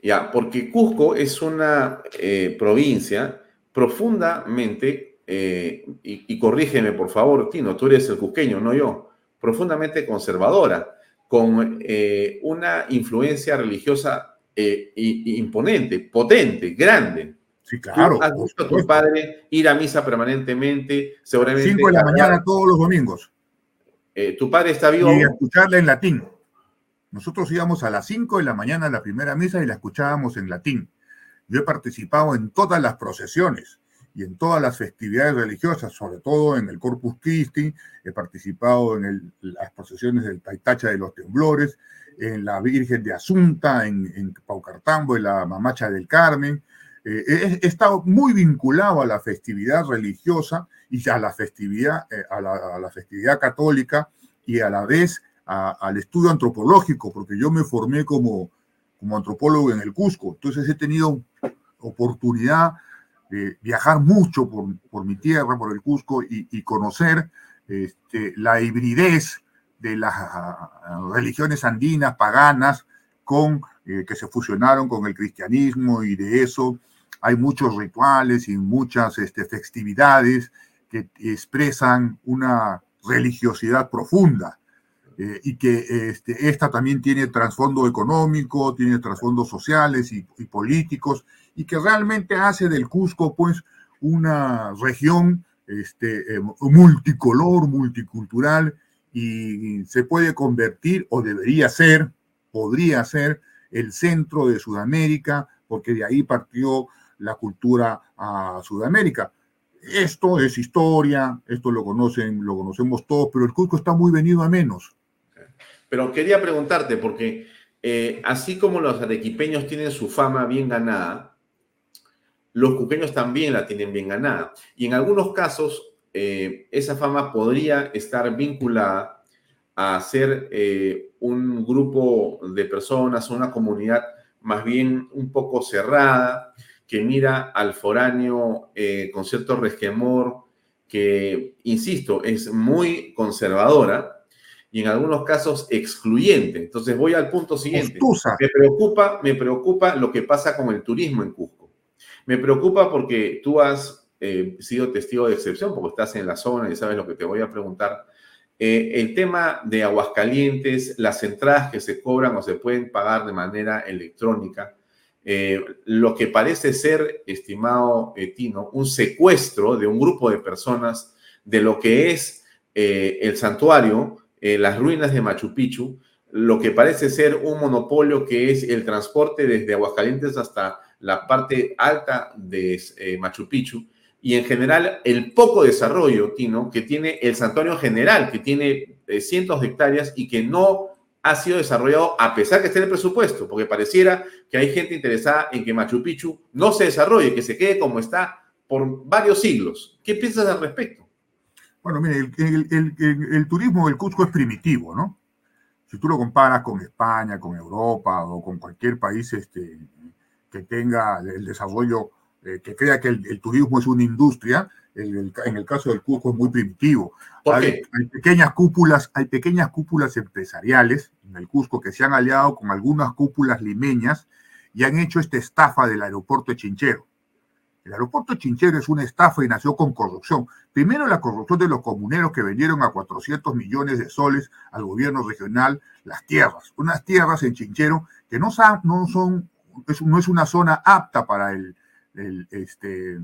Ya, porque Cusco es una eh, provincia profundamente, eh, y, corrígeme por favor, Tino, tú eres el cusqueño, no yo, profundamente conservadora, con una influencia religiosa imponente, potente, grande. Sí, claro. has visto a tu padre ir a misa permanentemente, seguramente. 5 de la mañana todos los domingos. Eh, tu padre está vivo. Y escucharla en latín. Nosotros íbamos a las 5 de la mañana a la primera misa y la escuchábamos en latín. Yo he participado en todas las procesiones y en todas las festividades religiosas, sobre todo en el Corpus Christi, he participado en las procesiones del Taitacha de los Temblores, en la Virgen de Asunta, en, en Paucartambo, en la Mamacha del Carmen, eh, estado muy vinculado a la festividad religiosa y a la festividad, eh, a, la, festividad católica y a la vez al estudio antropológico, porque yo me formé como, como antropólogo en el Cusco. Entonces he tenido oportunidad eh, viajar mucho por, por, mi tierra, por el Cusco, y, conocer este, la hibridez de las uh, religiones andinas, paganas, con, eh, que se fusionaron con el cristianismo y de eso hay muchos rituales y muchas este, festividades que expresan una religiosidad profunda eh, y que este, esta también tiene trasfondo económico, tiene trasfondos sociales y, políticos y que realmente hace del Cusco pues una región este, eh, multicolor, multicultural y se puede convertir o debería ser, podría ser el centro de Sudamérica porque de ahí partió la cultura a Sudamérica. Esto es historia, esto lo conocen, lo conocemos todos, pero el Cusco está muy venido a menos. Pero quería preguntarte, porque eh, así como los arequipeños tienen su fama bien ganada, los cuqueños también la tienen bien ganada. Y en algunos casos, eh, esa fama podría estar vinculada a ser eh, un grupo de personas, una comunidad más bien un poco cerrada, que mira al foráneo eh, con cierto resquemor, que, insisto, es muy conservadora, y en algunos casos excluyente. Entonces voy al punto siguiente. Me preocupa, me preocupa lo que pasa con el turismo en Cusco. Me preocupa porque tú has eh, sido testigo de excepción, porque estás en la zona y sabes lo que te voy a preguntar. Eh, el tema de Aguascalientes, las entradas que se cobran o se pueden pagar de manera electrónica, eh, lo que parece ser, estimado Tino, un secuestro de un grupo de personas de lo que es el santuario eh, las ruinas de Machu Picchu, lo que parece ser un monopolio que es el transporte desde Aguascalientes hasta la parte alta de eh, Machu Picchu. Y en general el poco desarrollo, Tino, que tiene el santuario general, que tiene eh, cientos de hectáreas y que no ha sido desarrollado a pesar que esté en el presupuesto, porque pareciera que hay gente interesada en que Machu Picchu no se desarrolle, que se quede como está por varios siglos. ¿Qué piensas al respecto? Bueno, mire, el, el, el, turismo del Cusco es primitivo, ¿no? Si tú lo comparas con España, con Europa o con cualquier país este, que tenga el desarrollo, eh, que crea que el, turismo es una industria, en el caso del Cusco es muy primitivo. Hay, hay, pequeñas cúpulas, hay pequeñas cúpulas empresariales en el Cusco que se han aliado con algunas cúpulas limeñas y han hecho esta estafa del aeropuerto de Chinchero. El aeropuerto Chinchero es una estafa y nació con corrupción. Primero la corrupción de los comuneros que vendieron a 400 millones de soles al gobierno regional las tierras. Unas tierras en Chinchero que no, son, no, son, no es una zona apta para el, el este,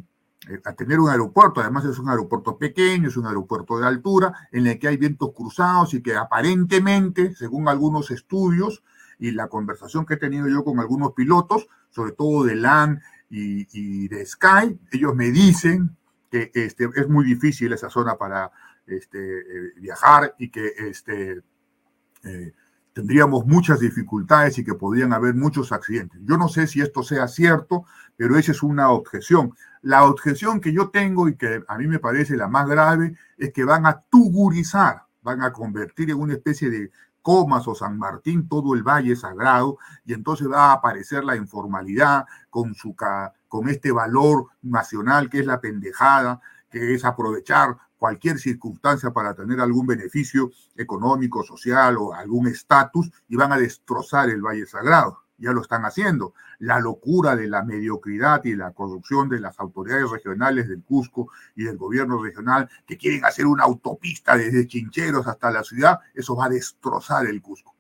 a tener un aeropuerto. Además es un aeropuerto pequeño, es un aeropuerto de altura en el que hay vientos cruzados y que aparentemente, según algunos estudios y la conversación que he tenido yo con algunos pilotos, sobre todo de LAN y, de Sky, ellos me dicen que este, es muy difícil esa zona para este, eh, viajar y que este, eh, tendríamos muchas dificultades y que podrían haber muchos accidentes. Yo no sé si esto sea cierto, pero esa es una objeción. La objeción que yo tengo y que a mí me parece la más grave es que van a tugurizar, van a convertir en una especie de Comas o San Martín, todo el valle sagrado, y entonces va a aparecer la informalidad con, su, con este valor nacional que es la pendejada, que es aprovechar cualquier circunstancia para tener algún beneficio económico, social o algún estatus, y van a destrozar el Valle Sagrado ya lo están haciendo. La locura de la mediocridad y la corrupción de las autoridades regionales del Cusco y del gobierno regional que quieren hacer una autopista desde Chincheros hasta la ciudad, eso va a destrozar el Cusco.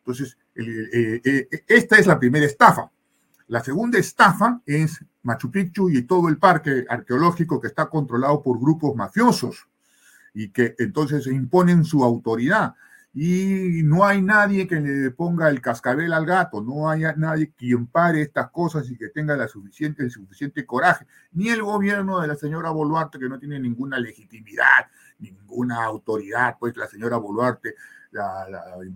Entonces, eh, eh, esta es la primera estafa. La segunda estafa es Machu Picchu y todo el parque arqueológico que está controlado por grupos mafiosos y que entonces imponen su autoridad y no hay nadie que le ponga el cascabel al gato, no hay nadie quien pare estas cosas y que tenga la suficiente, el suficiente coraje, ni el gobierno de la señora Boluarte, que no tiene ninguna legitimidad, ninguna autoridad, pues la señora Boluarte la,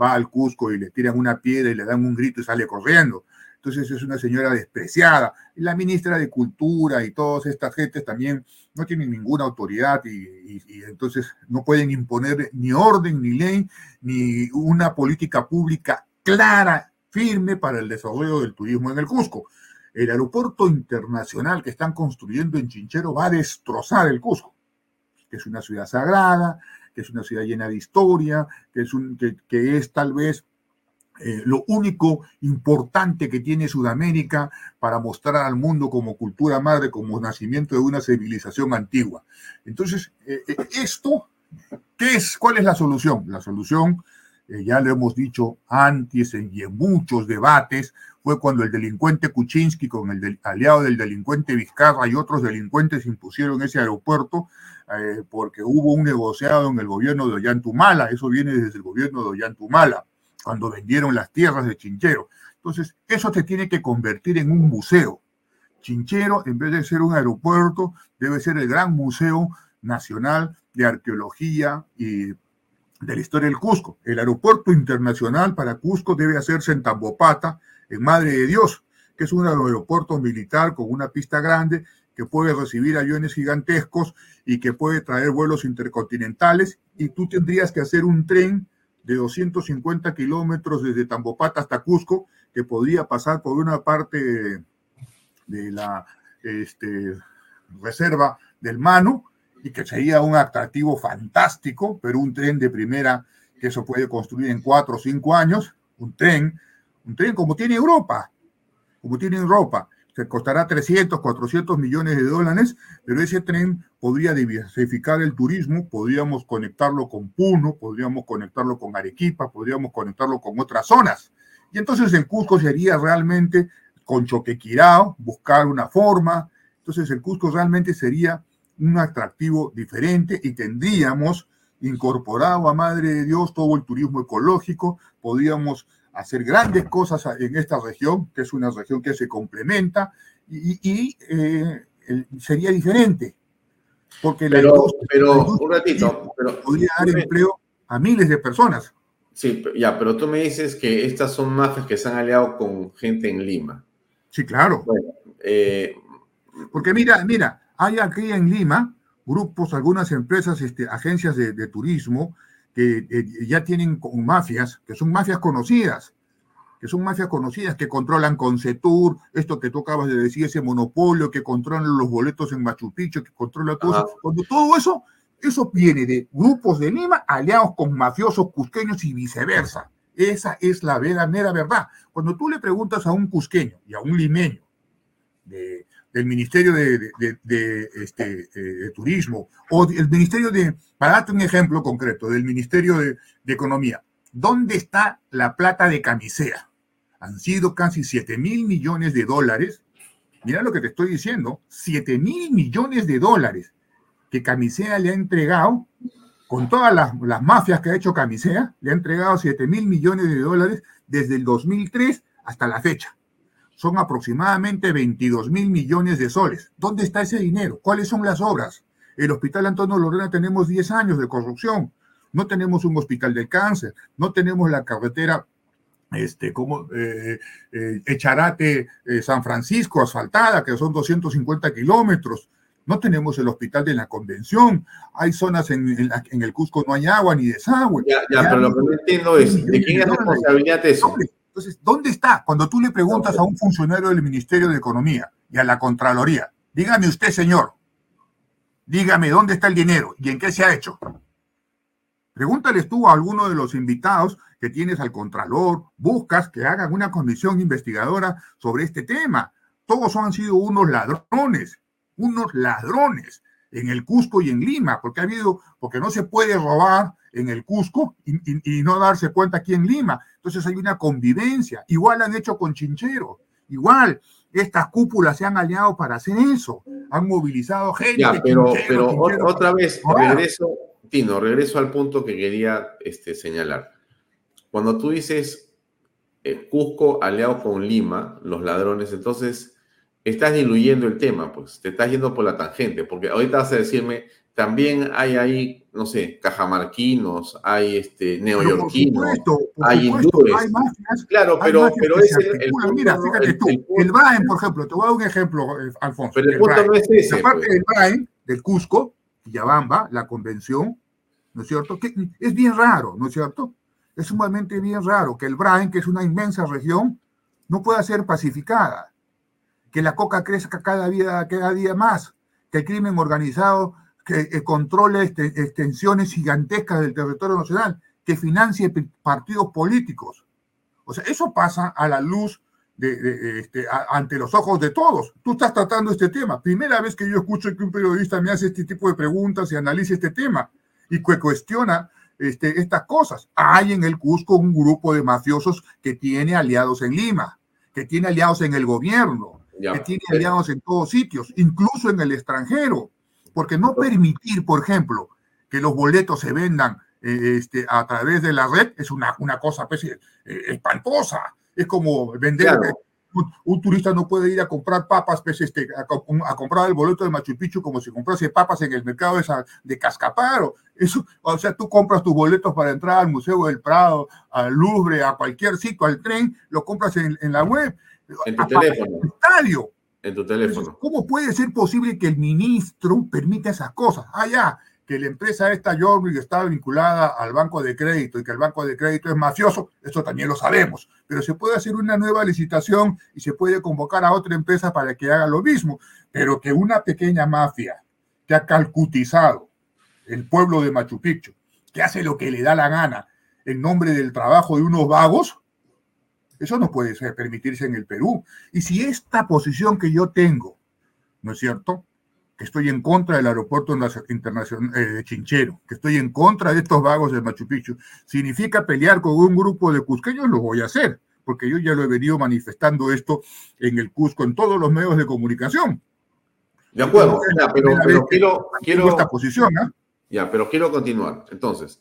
va al Cusco y le tiran una piedra y le dan un grito y sale corriendo. Entonces es una señora despreciada. La ministra de Cultura y todas estas gentes también no tienen ninguna autoridad y, entonces no pueden imponer ni orden, ni ley, ni una política pública clara, firme para el desarrollo del turismo en el Cusco. El aeropuerto internacional que están construyendo en Chinchero va a destrozar el Cusco, que es una ciudad sagrada, que es una ciudad llena de historia, que es, un, que es tal vez eh, lo único importante que tiene Sudamérica para mostrar al mundo como cultura madre, como nacimiento de una civilización antigua. Entonces, eh, eh, esto, ¿qué es? ¿Cuál es la solución? La solución, ya lo hemos dicho antes en, en muchos debates, fue cuando el delincuente Kuczynski con el aliado del delincuente Vizcarra y otros delincuentes impusieron ese aeropuerto porque hubo un negociado en el gobierno de Ollantumala, eso viene desde el gobierno de Ollantumala cuando vendieron las tierras de Chinchero. Entonces, eso se tiene que convertir en un museo. Chinchero, en vez de ser un aeropuerto, debe ser el gran museo nacional de arqueología y de la historia del Cusco. El aeropuerto internacional para Cusco debe hacerse en Tambopata, en Madre de Dios, que es un aeropuerto militar con una pista grande que puede recibir aviones gigantescos y que puede traer vuelos intercontinentales. Y tú tendrías que hacer un tren de 250 kilómetros desde Tambopata hasta Cusco, que podría pasar por una parte de la este, reserva del Mano y que sería un atractivo fantástico, pero un tren de primera que eso puede construir en cuatro o cinco años, un tren, un tren como tiene Europa, como tiene Europa, que costará 300, 400 millones de dólares, pero ese tren podría diversificar el turismo, podríamos conectarlo con Puno, podríamos conectarlo con Arequipa, podríamos conectarlo con otras zonas. Y entonces el Cusco sería realmente con Choquequirao, buscar una forma. Entonces el Cusco realmente sería un atractivo diferente y tendríamos incorporado a Madre de Dios todo el turismo ecológico, podríamos hacer grandes cosas en esta región, que es una región que se complementa y, eh, sería diferente. Porque pero, pero un ratito, pero, podría dar empleo a miles de personas. Sí, ya, pero tú me dices que estas son mafias que se han aliado con gente en Lima. Sí, claro. Eh, porque mira, mira, hay aquí en Lima grupos, algunas empresas, este, agencias de turismo que eh, ya tienen mafias, que son mafias conocidas, que son mafias conocidas, que controlan con CETUR, esto que tú acabas de decir, ese monopolio, que controlan los boletos en Machu Picchu, que controla todo eso. Cuando todo eso, eso viene de grupos de Lima aliados con mafiosos cusqueños y viceversa. Esa es la verdadera verdad. Cuando tú le preguntas a un cusqueño y a un limeño de, del Ministerio de, este, eh, Turismo o el Ministerio de, para darte un ejemplo concreto, del Ministerio de, Economía, ¿dónde está la plata de camisea? Han sido casi 7 mil millones de dólares. Mira lo que te estoy diciendo, 7 mil millones de dólares que Camisea le ha entregado, con todas las, las mafias que ha hecho Camisea, le ha entregado 7 mil millones de dólares desde el 2003 hasta la fecha son aproximadamente 22 mil millones de soles. ¿Dónde está ese dinero? ¿Cuáles son las obras? El Hospital Antonio Lorena tenemos 10 años de construcción. No tenemos un hospital de cáncer, no tenemos la carretera este, como eh, eh, Echarate eh, San Francisco asfaltada, que son 250 kilómetros. No tenemos el hospital de la convención. Hay zonas en, en, el Cusco no hay agua ni desagüe. Ya, ya, pero lo que no entiendo es, ¿de quién es responsabilidad eso? Entonces, ¿dónde está? Cuando tú le preguntas a un funcionario del Ministerio de Economía y a la Contraloría, dígame usted, señor, dígame dónde está el dinero y en qué se ha hecho. Pregúntales tú a alguno de los invitados que tienes al Contralor, buscas que hagan una comisión investigadora sobre este tema. Todos han sido unos ladrones, unos ladrones en el Cusco y en Lima, porque ha habido, porque no se puede robar en el Cusco y, no darse cuenta aquí en Lima. Entonces hay una convivencia. Igual han hecho con Chinchero. Igual, estas cúpulas se han aliado para hacer eso. Han movilizado gente. Ya, pero, pero otra vez, regreso, Tino, regreso al punto que quería este, señalar. Cuando tú dices eh, Cusco aliado con Lima, los ladrones, entonces estás diluyendo el tema, pues te estás yendo por la tangente, porque ahorita vas a decirme, también hay ahí, no sé, cajamarquinos, hay este, neoyorquinos, hay hindúes. claro, pero, pero es el, Mira, fíjate tú, el Brain, por ejemplo, te voy a dar un ejemplo, eh, Alfonso. Pero el, punto no es ese. Aparte pues. del Brain, del Cusco, Yabamba, la convención, ¿no es cierto? Que es bien raro, ¿no es cierto? Es sumamente bien raro que el Brain, que es una inmensa región, no pueda ser pacificada que la coca crezca cada día, cada día más, que el crimen organizado que, que controle este, extensiones gigantescas del territorio nacional, que financie partidos políticos. O sea, eso pasa a la luz de, este, ante los ojos de todos. Tú estás tratando este tema. Primera vez que yo escucho que un periodista me hace este tipo de preguntas y analiza este tema y que cuestiona este, estas cosas. Hay en el Cusco un grupo de mafiosos que tiene aliados en Lima, que tiene aliados en el gobierno, que tiene aliados en todos sitios, incluso en el extranjero. Porque no permitir, por ejemplo, que los boletos se vendan eh, este, a través de la red es una, una cosa pues, eh, espantosa. Es como vender. Un, turista no puede ir a comprar papas, pues, este, a, comprar el boleto de Machu Picchu como si comprase papas en el mercado de, de Cascaparo. Eso, o sea, tú compras tus boletos para entrar al Museo del Prado, al Louvre, a cualquier sitio, al tren, lo compras en, en la web. En tu teléfono. estadio. En tu teléfono. ¿Cómo puede ser posible que el ministro permita esas cosas? Ah, ya, que la empresa esta Jorvik está vinculada al banco de crédito y que el banco de crédito es mafioso, eso también lo sabemos, pero se puede hacer una nueva licitación y se puede convocar a otra empresa para que haga lo mismo, pero que una pequeña mafia que ha calcutizado el pueblo de Machu Picchu, que hace lo que le da la gana en nombre del trabajo de unos vagos, eso no puede permitirse en el Perú. Y si esta posición que yo tengo, ¿no es cierto? que estoy en contra del aeropuerto internacional eh, de Chinchero, que estoy en contra de estos vagos de Machu Picchu, significa pelear con un grupo de cusqueños, lo voy a hacer, porque yo ya lo he venido manifestando esto en el Cusco, en todos los medios de comunicación. De acuerdo, pero, quiero, quiero esta posición, ¿ah? Ya, pero quiero continuar. Entonces,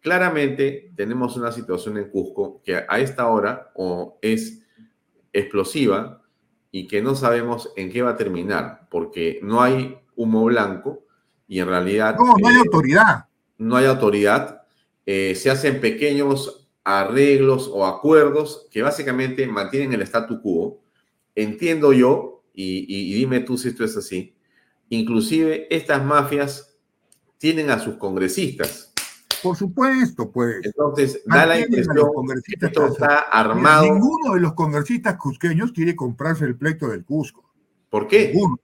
claramente tenemos una situación en Cusco que a esta hora o es explosiva, y que no sabemos en qué va a terminar, porque no hay humo blanco y en realidad... No, no hay eh, autoridad. No hay autoridad. Eh, se hacen pequeños arreglos o acuerdos que básicamente mantienen el statu quo. Entiendo yo, y, y dime tú si esto es así, inclusive estas mafias tienen a sus congresistas por supuesto, pues. Entonces, da la impresión que esto está armado. Ninguno de los congresistas cusqueños quiere comprarse el pleito del Cusco. ¿Por qué? Ninguno,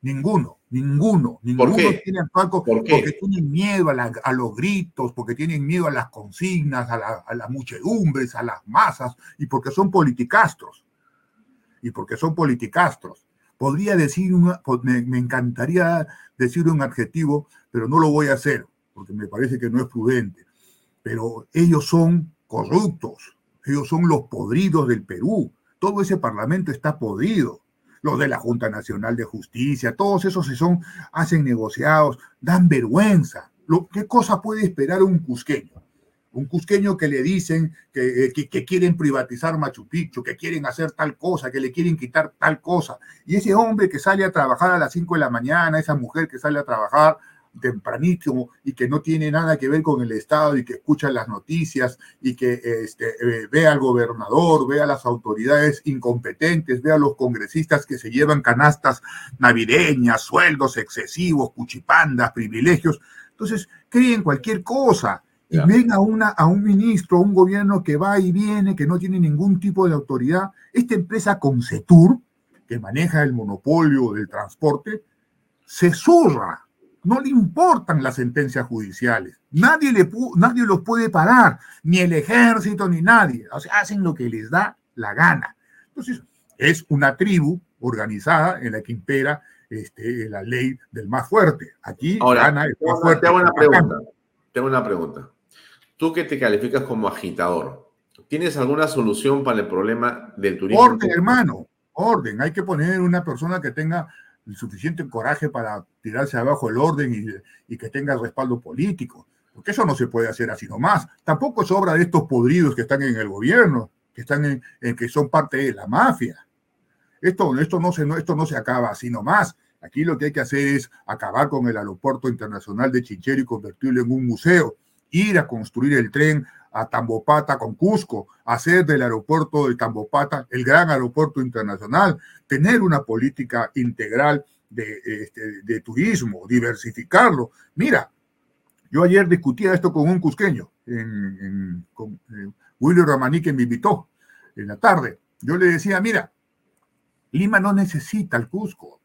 ninguno, ninguno. ninguno ¿Por qué? Tiene Porque tienen miedo a, los gritos, porque tienen miedo a las consignas, a, las muchedumbres, a las masas, y porque son politicastros. Y porque son politicastros. Podría decir, me encantaría decir un adjetivo, pero no lo voy a hacer porque me parece que no es prudente, pero ellos son corruptos, ellos son los podridos del Perú, todo ese parlamento está podrido, los de la Junta Nacional de Justicia, todos esos se son, hacen negociados, dan vergüenza. ¿Qué cosa puede esperar un cusqueño? Un cusqueño que le dicen que, que, que, quieren privatizar Machu Picchu, que quieren hacer tal cosa, que le quieren quitar tal cosa. Y ese hombre que sale a trabajar a las 5 de la mañana, esa mujer que sale a trabajar tempranísimo y que no tiene nada que ver con el Estado y que escucha las noticias y que este, eh, ve al gobernador, ve a las autoridades incompetentes, ve a los congresistas que se llevan canastas navideñas, sueldos excesivos, cuchipandas, privilegios. Entonces, creen cualquier cosa y ven a, una, a un ministro, a un gobierno que va y viene, que no tiene ningún tipo de autoridad. Esta empresa Concetur, que maneja el monopolio del transporte, se zurra no le importan las sentencias judiciales. Nadie, le nadie los puede parar, ni el ejército, ni nadie. O sea, hacen lo que les da la gana. Entonces, es una tribu organizada en la que impera este, la ley del más fuerte. Aquí gana el más fuerte. Tengo una pregunta. Tengo una pregunta. Tú que te calificas como agitador, ¿tienes alguna solución para el problema del turismo? Orden, hermano, orden. Hay que poner una persona que tenga el suficiente coraje para tirarse abajo el orden y, que tenga respaldo político. Porque eso no se puede hacer así nomás. Tampoco es obra de estos podridos que están en el gobierno, que, están en, que son parte de la mafia. Esto, esto, no se, esto no se acaba así nomás. Aquí lo que hay que hacer es acabar con el aeropuerto internacional de Chinchero y convertirlo en un museo, ir a construir el tren a Tambopata con Cusco, hacer del aeropuerto de Tambopata el gran aeropuerto internacional, tener una política integral de, este, de turismo, diversificarlo. Mira, yo ayer discutía esto con un cusqueño, en, con, eh, Ramani que me invitó en la tarde. Yo le decía, mira, Lima no necesita el Cusco.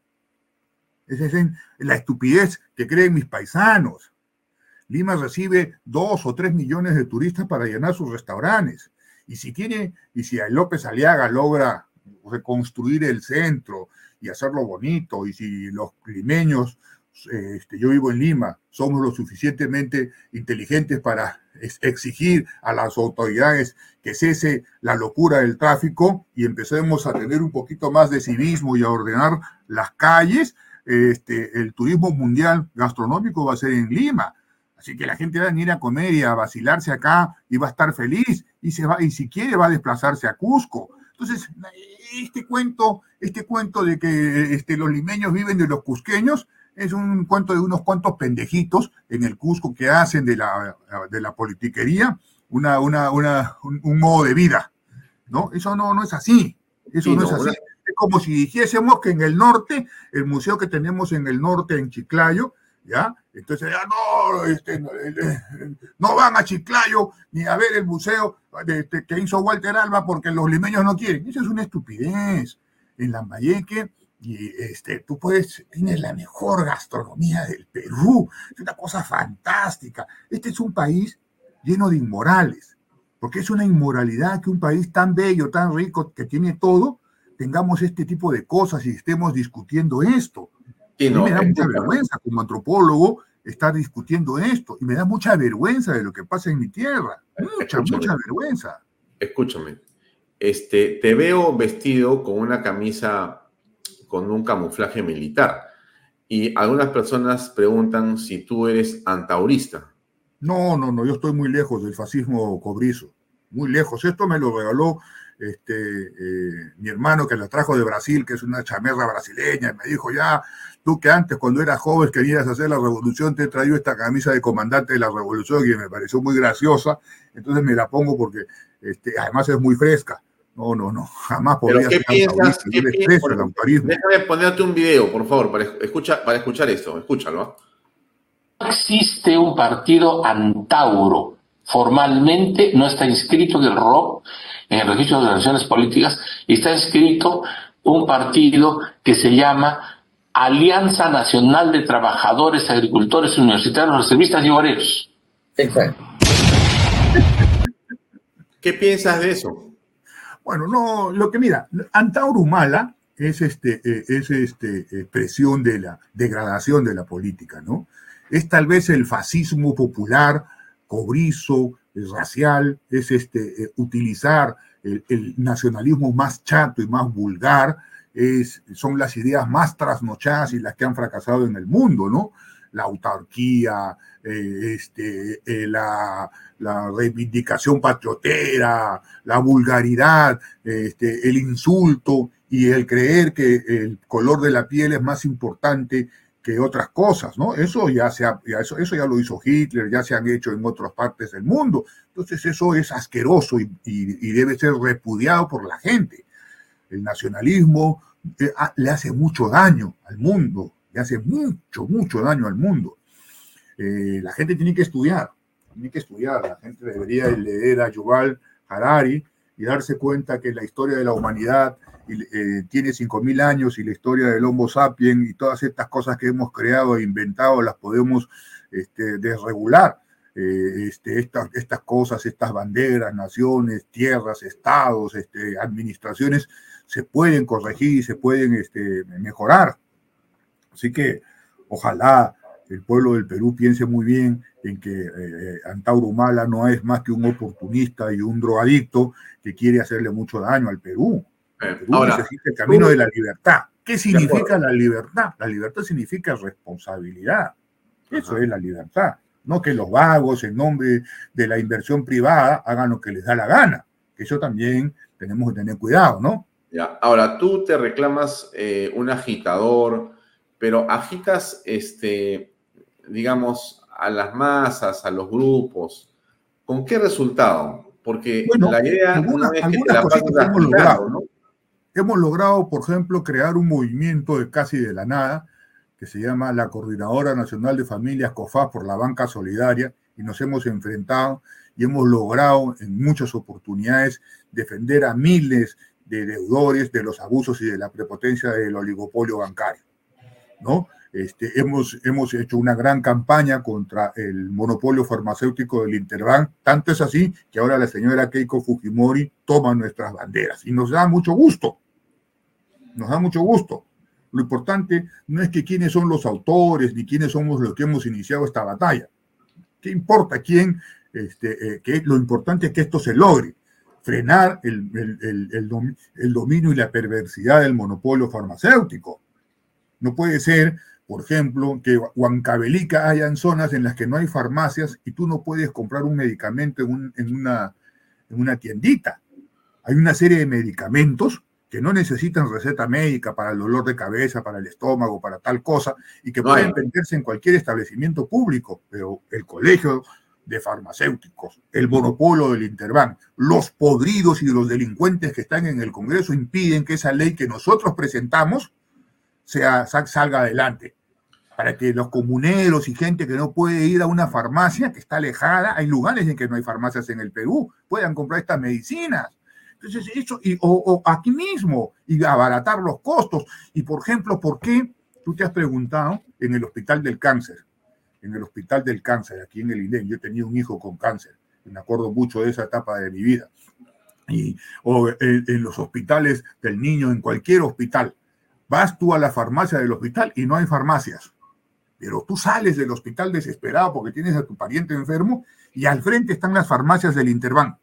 Esa es la estupidez que creen mis paisanos. Lima recibe dos o tres millones de turistas para llenar sus restaurantes. Y si tiene, y si López Aliaga logra reconstruir el centro y hacerlo bonito, y si los limeños, este, yo vivo en Lima, somos lo suficientemente inteligentes para exigir a las autoridades que cese la locura del tráfico y empecemos a tener un poquito más de civismo y a ordenar las calles, este, el turismo mundial gastronómico va a ser en Lima. Así que la gente va a venir a comer y a vacilarse acá y va a estar feliz y se va, y si quiere va a desplazarse a Cusco. Entonces, este cuento, este cuento de que este, los limeños viven de los cusqueños es un cuento de unos cuantos pendejitos en el Cusco que hacen de la, de la politiquería una, una, una, un, modo de vida. ¿no? Eso no, no es así. Eso no, es así. Es como si dijésemos que en el norte, el museo que tenemos en el norte, en Chiclayo, ¿ya? Entonces, ya no, este, no van a Chiclayo ni a ver el museo este, que hizo Walter Alba porque los limeños no quieren. Eso es una estupidez. En Lambayeque, y este, tú puedes, tienes la mejor gastronomía del Perú, es una cosa fantástica. Este es un país lleno de inmorales, porque es una inmoralidad que un país tan bello, tan rico, que tiene todo, tengamos este tipo de cosas y estemos discutiendo esto. Y me da mucha vergüenza como antropólogo estar discutiendo esto y me da mucha vergüenza de lo que pasa en mi tierra. Mucha, mucha vergüenza. Escúchame, este, te veo vestido con una camisa con un camuflaje militar y algunas personas preguntan si tú eres antaurista. No, no, no, yo estoy muy lejos del fascismo cobrizo, muy lejos. Esto me lo regaló este, eh, mi hermano que la trajo de Brasil, que es una chamerra brasileña, me dijo, ya, tú que antes cuando eras joven querías hacer la revolución, te he traído esta camisa de comandante de la revolución y me pareció muy graciosa, entonces me la pongo porque este, además es muy fresca. No, no, no, jamás podría ser piensas, ¿qué piensas? Déjame ponerte un video, por favor, para, escuchar, para escuchar esto, escúchalo. No existe un partido antauro formalmente no está inscrito en el ROP, en el registro de organizaciones políticas, y está inscrito un partido que se llama Alianza Nacional de Trabajadores, Agricultores, Universitarios, Reservistas y Obreros. Exacto. ¿Qué piensas de eso? Bueno, no, lo que mira, Antauro Humala es, este, eh, es este, expresión de la degradación de la política, ¿no? Es tal vez el fascismo popular cobrizo, racial, es este, eh, utilizar el, nacionalismo más chato y más vulgar, es, son las ideas más trasnochadas y las que han fracasado en el mundo, ¿no? La autarquía, eh, este, eh, la, la, reivindicación patriotera, la vulgaridad, este, el insulto y el creer que el color de la piel es más importante que otras cosas, ¿no? Eso ya, se eso, eso ya lo hizo Hitler, ya se han hecho en otras partes del mundo. Entonces eso es asqueroso y, debe ser repudiado por la gente. El nacionalismo eh, le hace mucho daño al mundo, le hace mucho, mucho daño al mundo. Eh, la gente tiene que estudiar, tiene que estudiar. La gente debería leer a Yuval Harari y darse cuenta que la historia de la humanidad eh, tiene 5.000 años y la historia del Homo sapiens y todas estas cosas que hemos creado e inventado las podemos este, desregular. Eh, este, estas, estas cosas, estas banderas, naciones, tierras, estados, este, administraciones, se pueden corregir y se pueden este, mejorar. Así que ojalá el pueblo del Perú piense muy bien en que eh, Antauro Humala no es más que un oportunista y un drogadicto que quiere hacerle mucho daño al Perú. Ahora, necesita el camino de la libertad. ¿Qué significa la libertad? La libertad significa responsabilidad. Eso es la libertad. No que los vagos, en nombre de la inversión privada, hagan lo que les da la gana. Que eso también tenemos que tener cuidado, ¿no? Ya. Ahora, tú te reclamas eh, un agitador, pero agitas, este, digamos, a las masas, a los grupos. ¿Con qué resultado? Porque la idea, una vez que te la pasas ¿no? Hemos logrado, por ejemplo, crear un movimiento de casi de la nada, que se llama la Coordinadora Nacional de Familias COFAS por la Banca Solidaria, y nos hemos enfrentado y hemos logrado en muchas oportunidades defender a miles de deudores, de los abusos y de la prepotencia del oligopolio bancario. ¿no? Este, hemos, hemos hecho una gran campaña contra el monopolio farmacéutico del Interbank, tanto es así que ahora la señora Keiko Fujimori toma nuestras banderas y nos da mucho gusto, nos da mucho gusto. Lo importante no es que quiénes son los autores ni quiénes somos los que hemos iniciado esta batalla. ¿Qué importa quién? Este, eh, que lo importante es que esto se logre, frenar el, dominio y la perversidad del monopolio farmacéutico. No puede ser por ejemplo, que Huancavelica hayan zonas en las que no hay farmacias y tú no puedes comprar un medicamento en, una, en una tiendita. Hay una serie de medicamentos que no necesitan receta médica para el dolor de cabeza, para el estómago, para tal cosa, y que pueden venderse en cualquier establecimiento público, pero el colegio de farmacéuticos, el monopolio del Interbank, los podridos y los delincuentes que están en el Congreso impiden que esa ley que nosotros presentamos sea, salga adelante para que los comuneros y gente que no puede ir a una farmacia que está alejada, hay lugares en que no hay farmacias en el Perú, puedan comprar estas medicinas. Entonces, eso, y, o, aquí mismo, y abaratar los costos. Y, por ejemplo, ¿por qué tú te has preguntado en el Hospital del Cáncer? En el Hospital del Cáncer, aquí en el INEM, yo tenido un hijo con cáncer, me acuerdo mucho de esa etapa de mi vida. Y, o en los hospitales del niño, en cualquier hospital. Vas tú a la farmacia del hospital y no hay farmacias pero tú sales del hospital desesperado porque tienes a tu pariente enfermo y al frente están las farmacias del Interbank.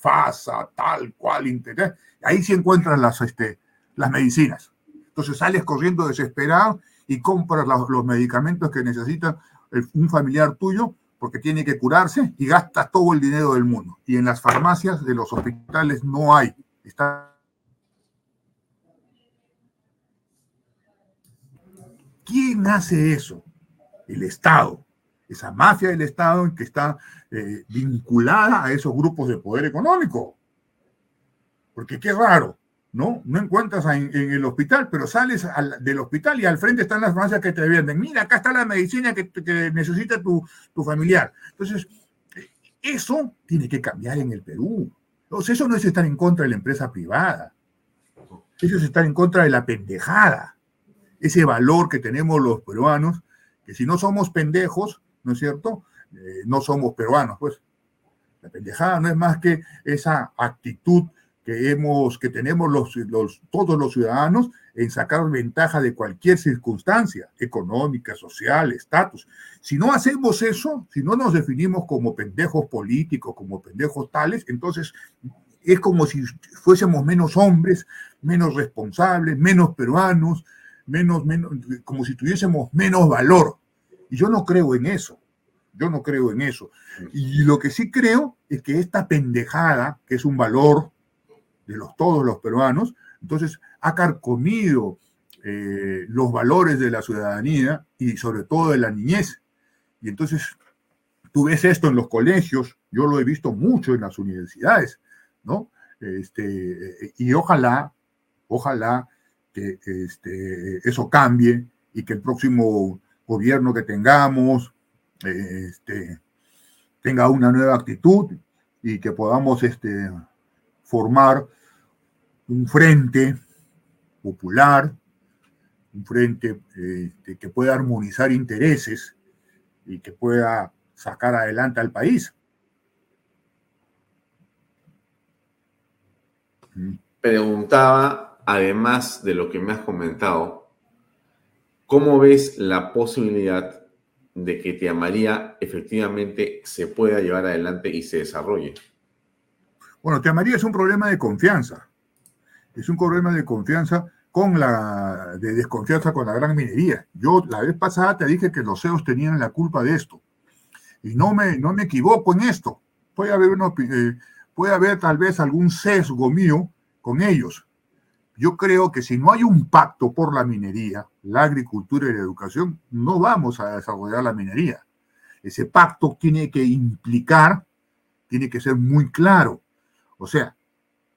FASA, tal cual, Inter. Ahí sí encuentras las, este, las medicinas. Entonces sales corriendo desesperado y compras los, medicamentos que necesita un familiar tuyo porque tiene que curarse y gastas todo el dinero del mundo. Y en las farmacias de los hospitales no hay. Está... ¿Quién hace eso? el Estado, esa mafia del Estado que está eh, vinculada a esos grupos de poder económico. Porque qué raro, ¿no? No encuentras en, el hospital, pero sales del hospital y al frente están las farmacias que te venden. Mira, acá está la medicina que, necesita tu, tu, familiar. Entonces, eso tiene que cambiar en el Perú. Entonces, eso no es estar en contra de la empresa privada. Eso es estar en contra de la pendejada. Ese valor que tenemos los peruanos si no somos pendejos, ¿no es cierto? Eh, no somos peruanos, pues. La pendejada no es más que esa actitud que hemos, que tenemos los, los, todos los ciudadanos en sacar ventaja de cualquier circunstancia económica, social, estatus. Si no hacemos eso, si no nos definimos como pendejos políticos, como pendejos tales, entonces es como si fuésemos menos hombres, menos responsables, menos peruanos, menos, menos, como si tuviésemos menos valor. Y yo no creo en eso. Yo no creo en eso. Y lo que sí creo es que esta pendejada, que es un valor de los, todos los peruanos, entonces ha carcomido eh, los valores de la ciudadanía y sobre todo de la niñez. Y entonces tú ves esto en los colegios, yo lo he visto mucho en las universidades, ¿no? Este, y ojalá, ojalá que este, eso cambie y que el próximo gobierno que tengamos este, tenga una nueva actitud y que podamos este, formar un frente popular, un frente este, que pueda armonizar intereses y que pueda sacar adelante al país. Preguntaba, además de lo que me has comentado, ¿Cómo ves la posibilidad de que Te Amaría efectivamente se pueda llevar adelante y se desarrolle? Bueno, Te Amaría es un problema de confianza. Es un problema de confianza con la de desconfianza con la gran minería. Yo la vez pasada te dije que los CEOs tenían la culpa de esto. Y no me, no me equivoco en esto. Puede haber, eh, puede haber tal vez algún sesgo mío con ellos, yo creo que si no hay un pacto por la minería, la agricultura y la educación, no vamos a desarrollar la minería. Ese pacto tiene que implicar, tiene que ser muy claro. O sea,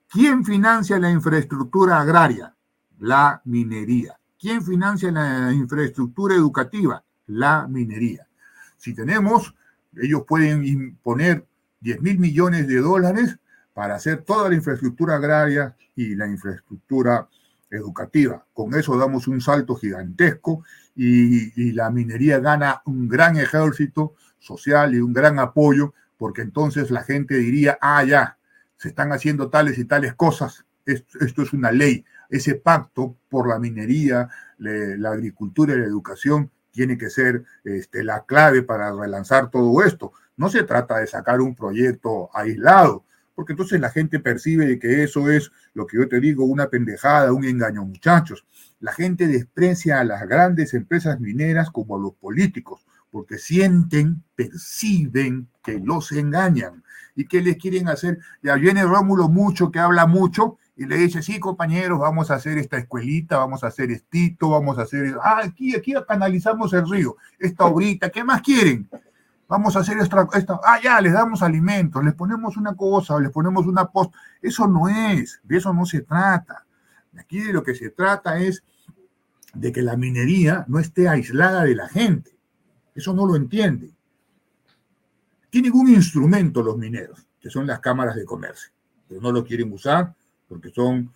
¿quién financia la infraestructura agraria? La minería. ¿Quién financia la infraestructura educativa? La minería. Si tenemos, ellos pueden imponer 10 mil millones de dólares para hacer toda la infraestructura agraria y la infraestructura educativa. Con eso damos un salto gigantesco y, la minería gana un gran ejército social y un gran apoyo, porque entonces la gente diría, ah, ya, se están haciendo tales y tales cosas, esto, es una ley. Ese pacto por la minería, la agricultura y la educación tiene que ser este, la clave para relanzar todo esto. No se trata de sacar un proyecto aislado, porque entonces la gente percibe que eso es lo que yo te digo, una pendejada, un engaño, muchachos. La gente desprecia a las grandes empresas mineras como a los políticos, porque sienten, perciben que los engañan y que les quieren hacer. Ya viene Rómulo mucho, que habla mucho, y le dice, sí, compañeros, vamos a hacer esta escuelita, vamos a hacer estito, vamos a hacer, ah, aquí, aquí canalizamos el río, esta obrita, ¿qué más quieren? Vamos a hacer esta, esta, ah, ya, les damos alimentos, les ponemos una cosa, les ponemos una post. Eso no es, de eso no se trata. Aquí de lo que se trata es de que la minería no esté aislada de la gente. Eso no lo entiende. Tienen un instrumento los mineros, que son las cámaras de comercio, pero no lo quieren usar porque son,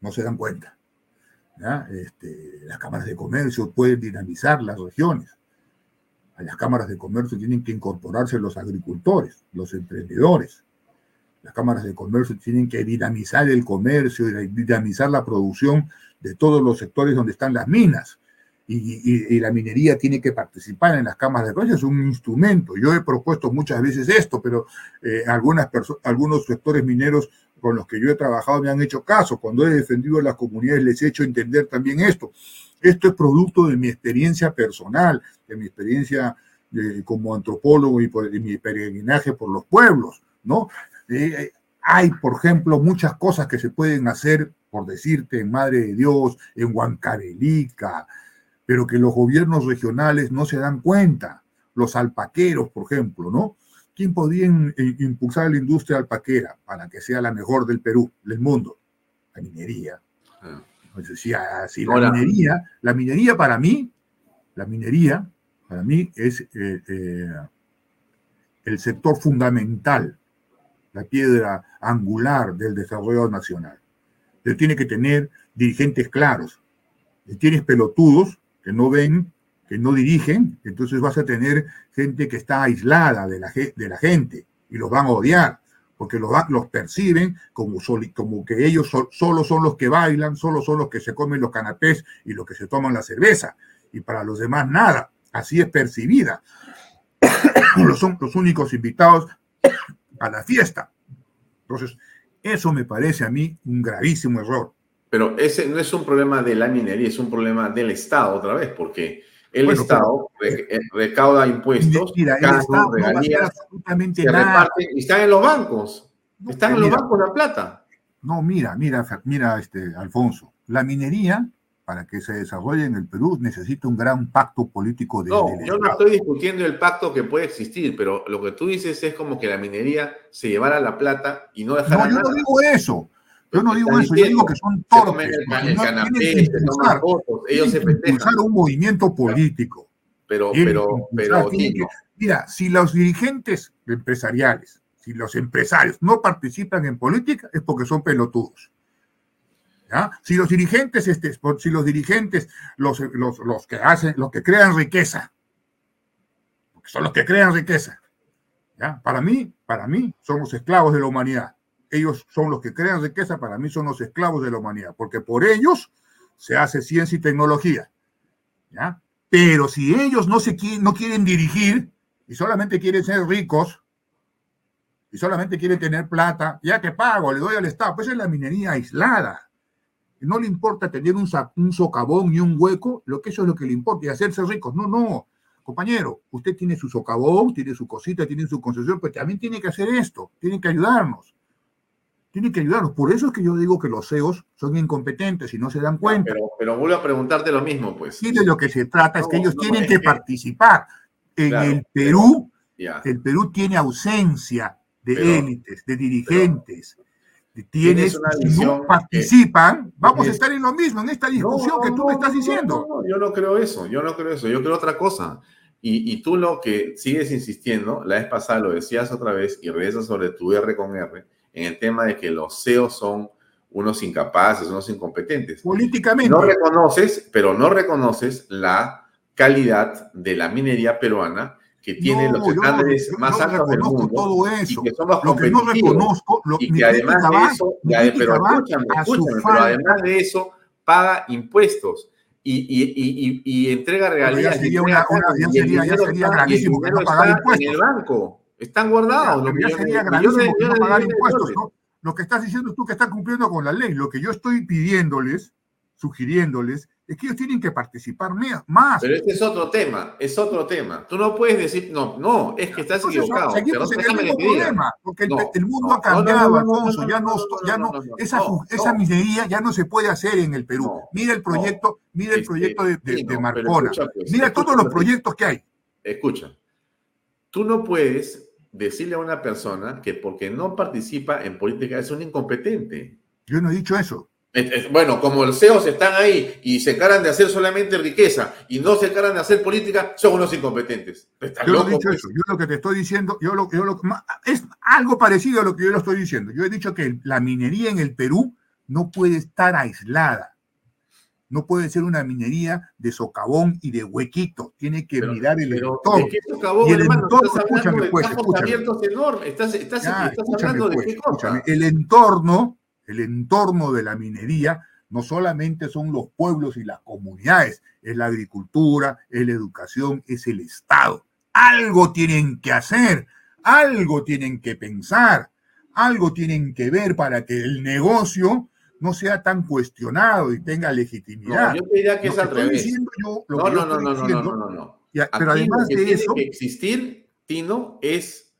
no se dan cuenta. Este, las cámaras de comercio pueden dinamizar las regiones. A las cámaras de comercio tienen que incorporarse los agricultores, los emprendedores. Las cámaras de comercio tienen que dinamizar el comercio y dinamizar la producción de todos los sectores donde están las minas y, y, la minería tiene que participar en las cámaras de comercio, es un instrumento. Yo he propuesto muchas veces esto, pero eh, algunas algunos sectores mineros con los que yo he trabajado me han hecho caso. Cuando he defendido a las comunidades les he hecho entender también esto. Esto es producto de mi experiencia personal, de mi experiencia eh, como antropólogo y por, de mi peregrinaje por los pueblos, ¿no? Eh, hay, por ejemplo, muchas cosas que se pueden hacer, por decirte, en Madre de Dios, en Huancavelica, pero que los gobiernos regionales no se dan cuenta. Los alpaqueros, por ejemplo, ¿no? ¿Quién podría impulsar la industria alpaquera para que sea la mejor del Perú, del mundo? La minería. Ah. Si, si la minería, la minería para mí, la minería para mí es eh, eh, el sector fundamental, la piedra angular del desarrollo nacional. Pero tiene que tener dirigentes claros. Si tienes pelotudos, que no ven, que no dirigen, entonces vas a tener gente que está aislada de la, de la gente y los van a odiar, porque los, los perciben como, como que ellos solo son los que bailan, solo son los que se comen los canapés y los que se toman la cerveza, y para los demás nada, así es percibida. son los únicos invitados a la fiesta. Entonces, eso me parece a mí un gravísimo error. Pero ese no es un problema de la minería, es un problema del Estado otra vez, porque el Estado eh, recauda impuestos, mira, regalías, absolutamente nada. y están en los bancos, están en los bancos la plata. No, mira, mira, mira, este, Alfonso, la minería para que se desarrolle en el Perú necesita un gran pacto político de No, yo no estoy discutiendo el pacto que puede existir, pero lo que tú dices es como que la minería se llevara la plata y no dejara No, yo no digo eso. Yo no digo eso, yo digo que son torpes. ellos se impulsar un movimiento político. Pero, pero, pero, mira, si los dirigentes empresariales, si los empresarios no participan en política, es porque son pelotudos. ¿Ya? Si los dirigentes, este, si los dirigentes, los, los, los que hacen, los que crean riqueza, son los que crean riqueza, ¿ya? Para mí, para mí, somos esclavos de la humanidad ellos son los que crean riqueza, para mí son los esclavos de la humanidad, porque por ellos se hace ciencia y tecnología. ¿ya? Pero si ellos no, se quieren, no quieren dirigir y solamente quieren ser ricos y solamente quieren tener plata, ya que pago, le doy al Estado, pues es la minería aislada. No le importa tener un, socavón y un hueco, lo que eso es lo que le importa, y hacerse ricos. No, no, compañero, usted tiene su socavón, tiene su cosita, tiene su concesión, pero también tiene que hacer esto, tiene que ayudarnos tiene que ayudarnos. Por eso es que yo digo que los CEOs son incompetentes y no se dan cuenta. Pero, pero vuelvo a preguntarte lo mismo, pues. Sí, de lo que se trata es que ellos tienen que participar. En el Perú, el Perú tiene ausencia de élites, de dirigentes. Tienes, si no participan, vamos a estar en lo mismo, en esta discusión que tú me estás diciendo. yo no creo eso, yo no creo eso, yo creo otra cosa. Y, y tú lo que sigues insistiendo, la vez pasada lo decías otra vez y regresas sobre tu R con R, en el tema de que los CEOs son unos incapaces, unos incompetentes. Políticamente. No reconoces, pero no reconoces la calidad de la minería peruana que tiene No, los estándares más no altos del mundo todo y eso. que somos Lo que no reconozco, lo, y que además de eso, ya, pero escúchame, pero además de eso paga impuestos y, y, y, y, y entrega ya regalías. y sería una- una- ya y sería- ya sería y gravísimo que no impuestos. En el banco, están guardados. Lo que estás diciendo tú que están cumpliendo con la ley. Lo que yo estoy pidiéndoles, sugiriéndoles, es que ellos tienen que participar más. Pero este es otro tema, es otro tema. Tú no puedes decir, no, no, es que estás Entonces, equivocado. seguimos en el mismo problema, porque el, No, el mundo no, ha cambiado, Alfonso, ya no, ya no, esa, esa minería ya no se puede hacer en el Perú. Mira el proyecto, mira el Este, proyecto de, Marcona, escucha, pues, mira escucha todos los proyectos que hay. Escucha, tú no puedes decirle a una persona que porque no participa en política es un incompetente. Yo no he dicho eso. Es- es- Bueno, como los CEOs están ahí y se encargan de hacer solamente riqueza y no se encargan de hacer política, son unos incompetentes. ¿Estás Yo no he dicho pues? eso. Yo lo que te estoy diciendo, yo lo, yo lo- es algo parecido a lo que yo lo estoy diciendo. Yo he dicho que la minería en el Perú no puede estar aislada. No puede ser una minería de socavón y de huequito. Tiene que Pero- mirar el Pero, entorno. ¿de qué se acabó, Y el hermano? entorno, estás hablando escúchame, de pues, campos escúchame. abiertos enormes. Estás, estás, Ya, estás escúchame, hablando de pues, qué cosa. escúchame. El entorno, el entorno de la minería no solamente son los pueblos y las comunidades, es la agricultura, es la educación, es el Estado. Algo tienen que hacer, algo tienen que pensar, algo tienen que ver para que el negocio no sea tan cuestionado y tenga No, legitimidad. yo te diría que Lo es que al estoy revés. diciendo yo- lo No, que yo no, no, no, no, no, no, no. pero además lo que de tiene eso, que existir, Tino, es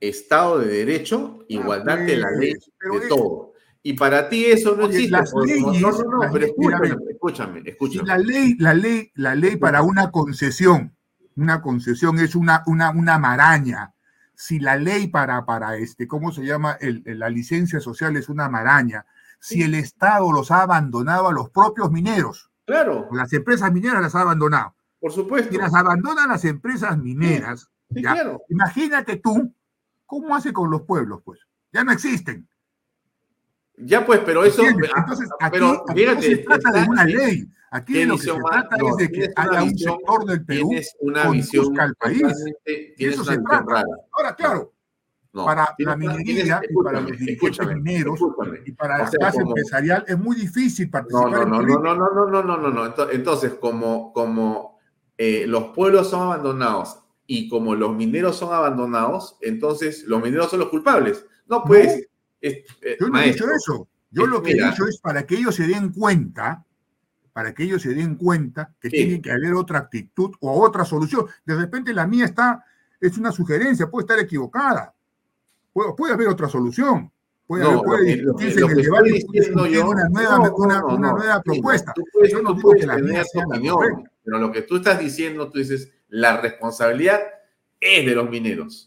Estado de Derecho, igualdad de la ley, pues, pero de todo. Y para ti eso no existe. las leyes- no, no, no, las pero escúchame, escúchame, Si escúchame. la ley, la ley, la ley para una concesión, una concesión es una, una, una maraña. Si la ley para, para este, ¿cómo se llama? El- el- la licencia social es una maraña. Si el Estado los ha abandonado a los propios mineros, Claro, las empresas mineras las ha abandonado. por supuesto. Si las abandonan las empresas mineras, Sí, ya, claro. imagínate tú, ¿cómo hace con los pueblos? Pues ya no existen. Ya pues, pero eso. ¿entiendes? ah, Entonces, aquí, pero aquí fíjate, no se trata de una ley. Aquí ¿qué lo que se trata no, es de que haya un visión- sector del Perú Tienes una visión al país. totalmente- tienes eso una se visión trata. rara. Ahora, claro, No, para la minería y para los dirigentes mineros y para O la sea, clase como- empresarial es muy difícil participar no, no, no, no, no, no, no, no, no, no. Ento- Entonces, como, como eh, los pueblos son abandonados y como los mineros son abandonados, entonces los mineros son los culpables. No, pues, es- eh, Yo no he dicho eso. Yo lo que he dicho es para que ellos se den cuenta, para que ellos se den cuenta que Sí. tiene que haber otra actitud o otra solución. De repente la mía está, es una sugerencia, puede estar equivocada. Puede, puede haber otra solución. Puede, No, haber, puede lo que- lo en el debate diciendo yo- una nueva, no, una, no, una nueva sí, propuesta. Tú puedes, Yo no digo que la mía sea opinión, pero lo que tú estás diciendo, tú dices, la responsabilidad es de los mineros.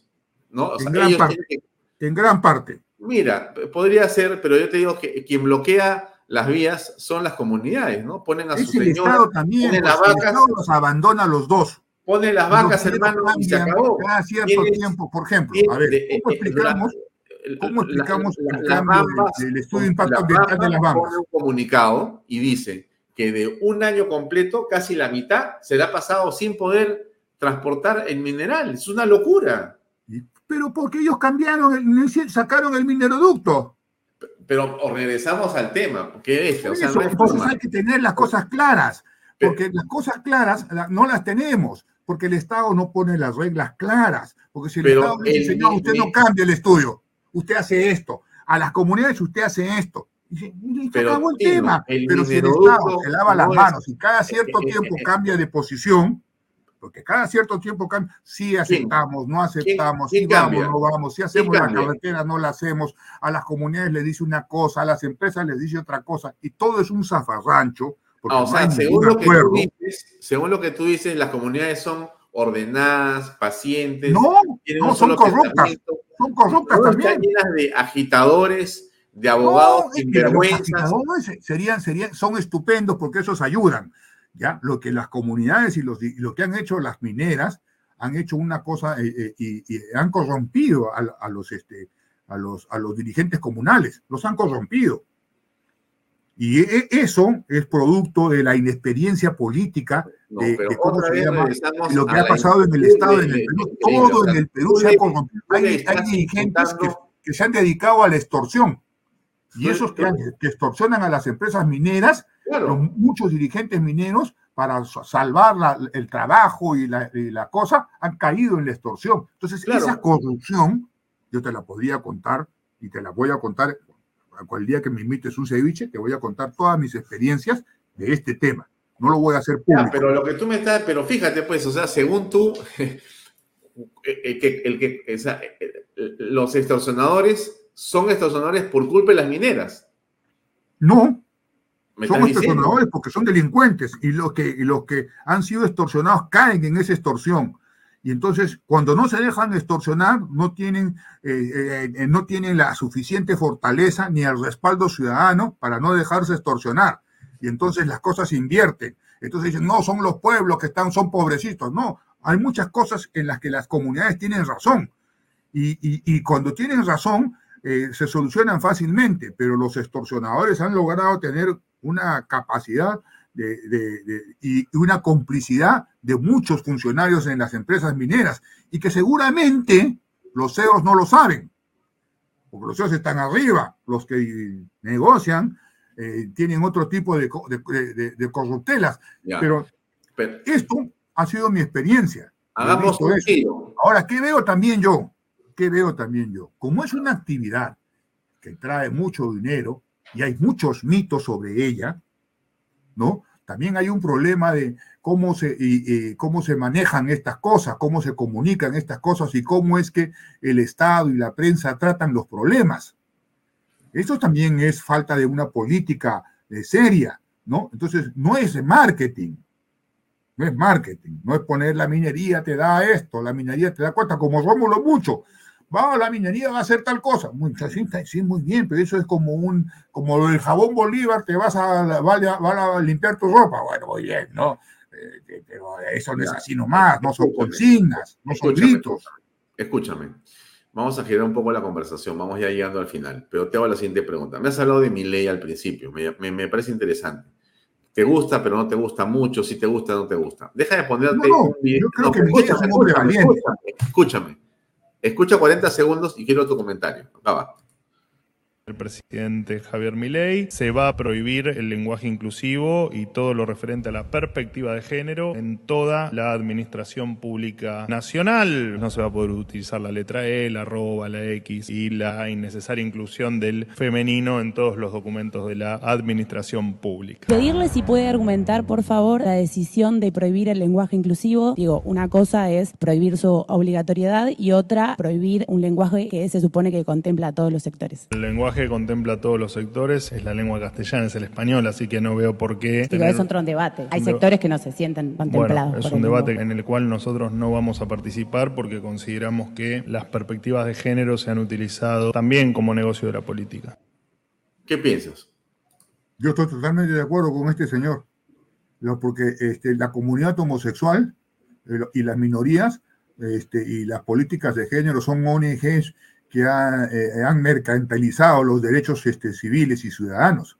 ¿no? O En sea, gran parte. que En gran parte. Mira, podría ser, pero yo te digo que quien bloquea las vías son las comunidades, ¿no? Ponen a Es sus el Estado también. ponen pues, el Estado los abandona a los dos. Ponen las vacas, hermano, y se acabó. Cada cierto tiempo, por ejemplo, a ver, ¿cómo eh, explicamos? ¿Cómo explicamos la- el las cambio de- Bambas- del estudio de impacto ambiental de las Bambas? pone un comunicado y dice que de un año completo, casi la mitad, será pasado sin poder transportar el mineral. Es una locura. Pero porque ellos cambiaron, el- sacaron el mineroducto. Pero regresamos al tema, que es, Por o sea, eso, no hay entonces hay que tener las cosas claras, Pero- porque las cosas claras la- no las tenemos, porque el Estado no pone las reglas claras, porque si el Pero Estado dice, el- señor, usted no cambia el estudio, usted hace esto, a las comunidades usted hace esto. Y se, y se Pero, acabó el tema. el Pero si el Estado se lava las no es- manos y cada cierto eh, eh, tiempo eh, cambia de posición, porque cada cierto tiempo cambia, si aceptamos, no aceptamos, si vamos, no vamos, si hacemos la carretera, no la hacemos, a las comunidades les dice una cosa, a las empresas les dice otra cosa, y todo es un zafarrancho, porque Ah, o sea, según lo, que tú dices, según lo que tú dices, las comunidades son ordenadas, pacientes, No, tienen no, un son corruptas, son corruptas no, están también. llenas de agitadores, de abogados No, sinvergüenzas. serían, serían, son estupendos porque esos ayudan. ¿ya? Lo que las comunidades y, los, y lo que han hecho las mineras han hecho una cosa eh, y, han corrompido a, los, este, a, los, a los dirigentes comunales, los han corrompido. Y e, eso es producto de la inexperiencia política de, cómo se llama, lo que ha pasado en el Estado, en el Perú. Todo en el Perú se ha corrompido. Hay, dirigentes que, se han dedicado a la extorsión. Y esos que, extorsionan a las empresas mineras, muchos dirigentes mineros, para salvar el trabajo y la, cosa, han caído en la extorsión. Entonces, esa corrupción, yo te la podría contar y te la voy a contar el día que me invites un ceviche, te voy a contar todas mis experiencias de este tema. No lo voy a hacer público. pero lo que tú me estás, pero fíjate pues, o sea, según tú, el que, el que los extorsionadores son extorsionadores por culpa de las mineras. No, son extorsionadores porque son delincuentes y los que, y los que han sido extorsionados caen en esa extorsión. Y entonces, cuando no se dejan extorsionar, no tienen, eh, eh, no tienen la suficiente fortaleza ni el respaldo ciudadano para no dejarse extorsionar. Y entonces las cosas invierten. Entonces dicen, no, son los pueblos que están, son pobrecitos. No, hay muchas cosas en las que las comunidades tienen razón. Y, cuando tienen razón, eh, se solucionan fácilmente, pero los extorsionadores han logrado tener una capacidad y una complicidad de muchos funcionarios en las empresas mineras y que seguramente los CEOs no lo saben, porque los CEOs están arriba, los que negocian eh, tienen otro tipo de, de, corruptelas, pero, esto ha sido mi experiencia. Hagamos Ahora, ¿qué veo también yo? ¿Qué veo también yo? Como es una actividad que trae mucho dinero y hay muchos mitos sobre ella, ¿no? También hay un problema de cómo se, cómo se manejan estas cosas, cómo se comunican estas cosas y cómo es que el Estado y la prensa tratan los problemas. Eso también es falta de una política eh, seria, ¿no? Entonces, no es marketing, no es marketing, no es poner la minería te da esto, la minería te da cuenta, como Rómulo mucho, va, la minería va a hacer tal cosa. Muy, sí, muy bien, pero eso es como un, como el jabón Bolívar, te vas a, va a, limpiar tu ropa. Bueno, muy bien, ¿no? Eh, pero eso no es así nomás, no son consignas, no son gritos. Escúchame, vamos a girar un poco la conversación, vamos ya llegando al final, pero te hago la siguiente pregunta. Me has hablado de mi ley al principio, me, me, parece interesante. ¿Te gusta, pero no te gusta mucho? Si te gusta, no te gusta. Deja de ponerte no, un video. Yo creo que mi ley es muy escúchame, escúchame. Escucha 40 segundos y quiero tu comentario. Acaba el presidente Javier Milei, se va a prohibir el lenguaje inclusivo y todo lo referente a la perspectiva de género en toda la administración pública nacional. No se va a poder utilizar la letra E, la arroba, la X y la innecesaria inclusión del femenino en todos los documentos de la administración pública. Pedirle si puede argumentar, por favor, la decisión de prohibir el lenguaje inclusivo. Digo, una cosa es prohibir su obligatoriedad y otra prohibir un lenguaje que se supone que contempla a todos los sectores. El lenguaje que contempla todos los sectores es la lengua castellana, es el español, así que no veo por qué. Digo, es otro debate. Hay sectores que no se sienten contemplados. es un debate en el cual nosotros no vamos a participar porque consideramos que las perspectivas de género se han utilizado también como negocio de la política. ¿Qué piensas? Yo estoy totalmente de acuerdo con este señor, porque este, la comunidad homosexual eh, y las minorías este, y las políticas de género son ONGs que eh, han mercantilizado los derechos este, civiles y ciudadanos.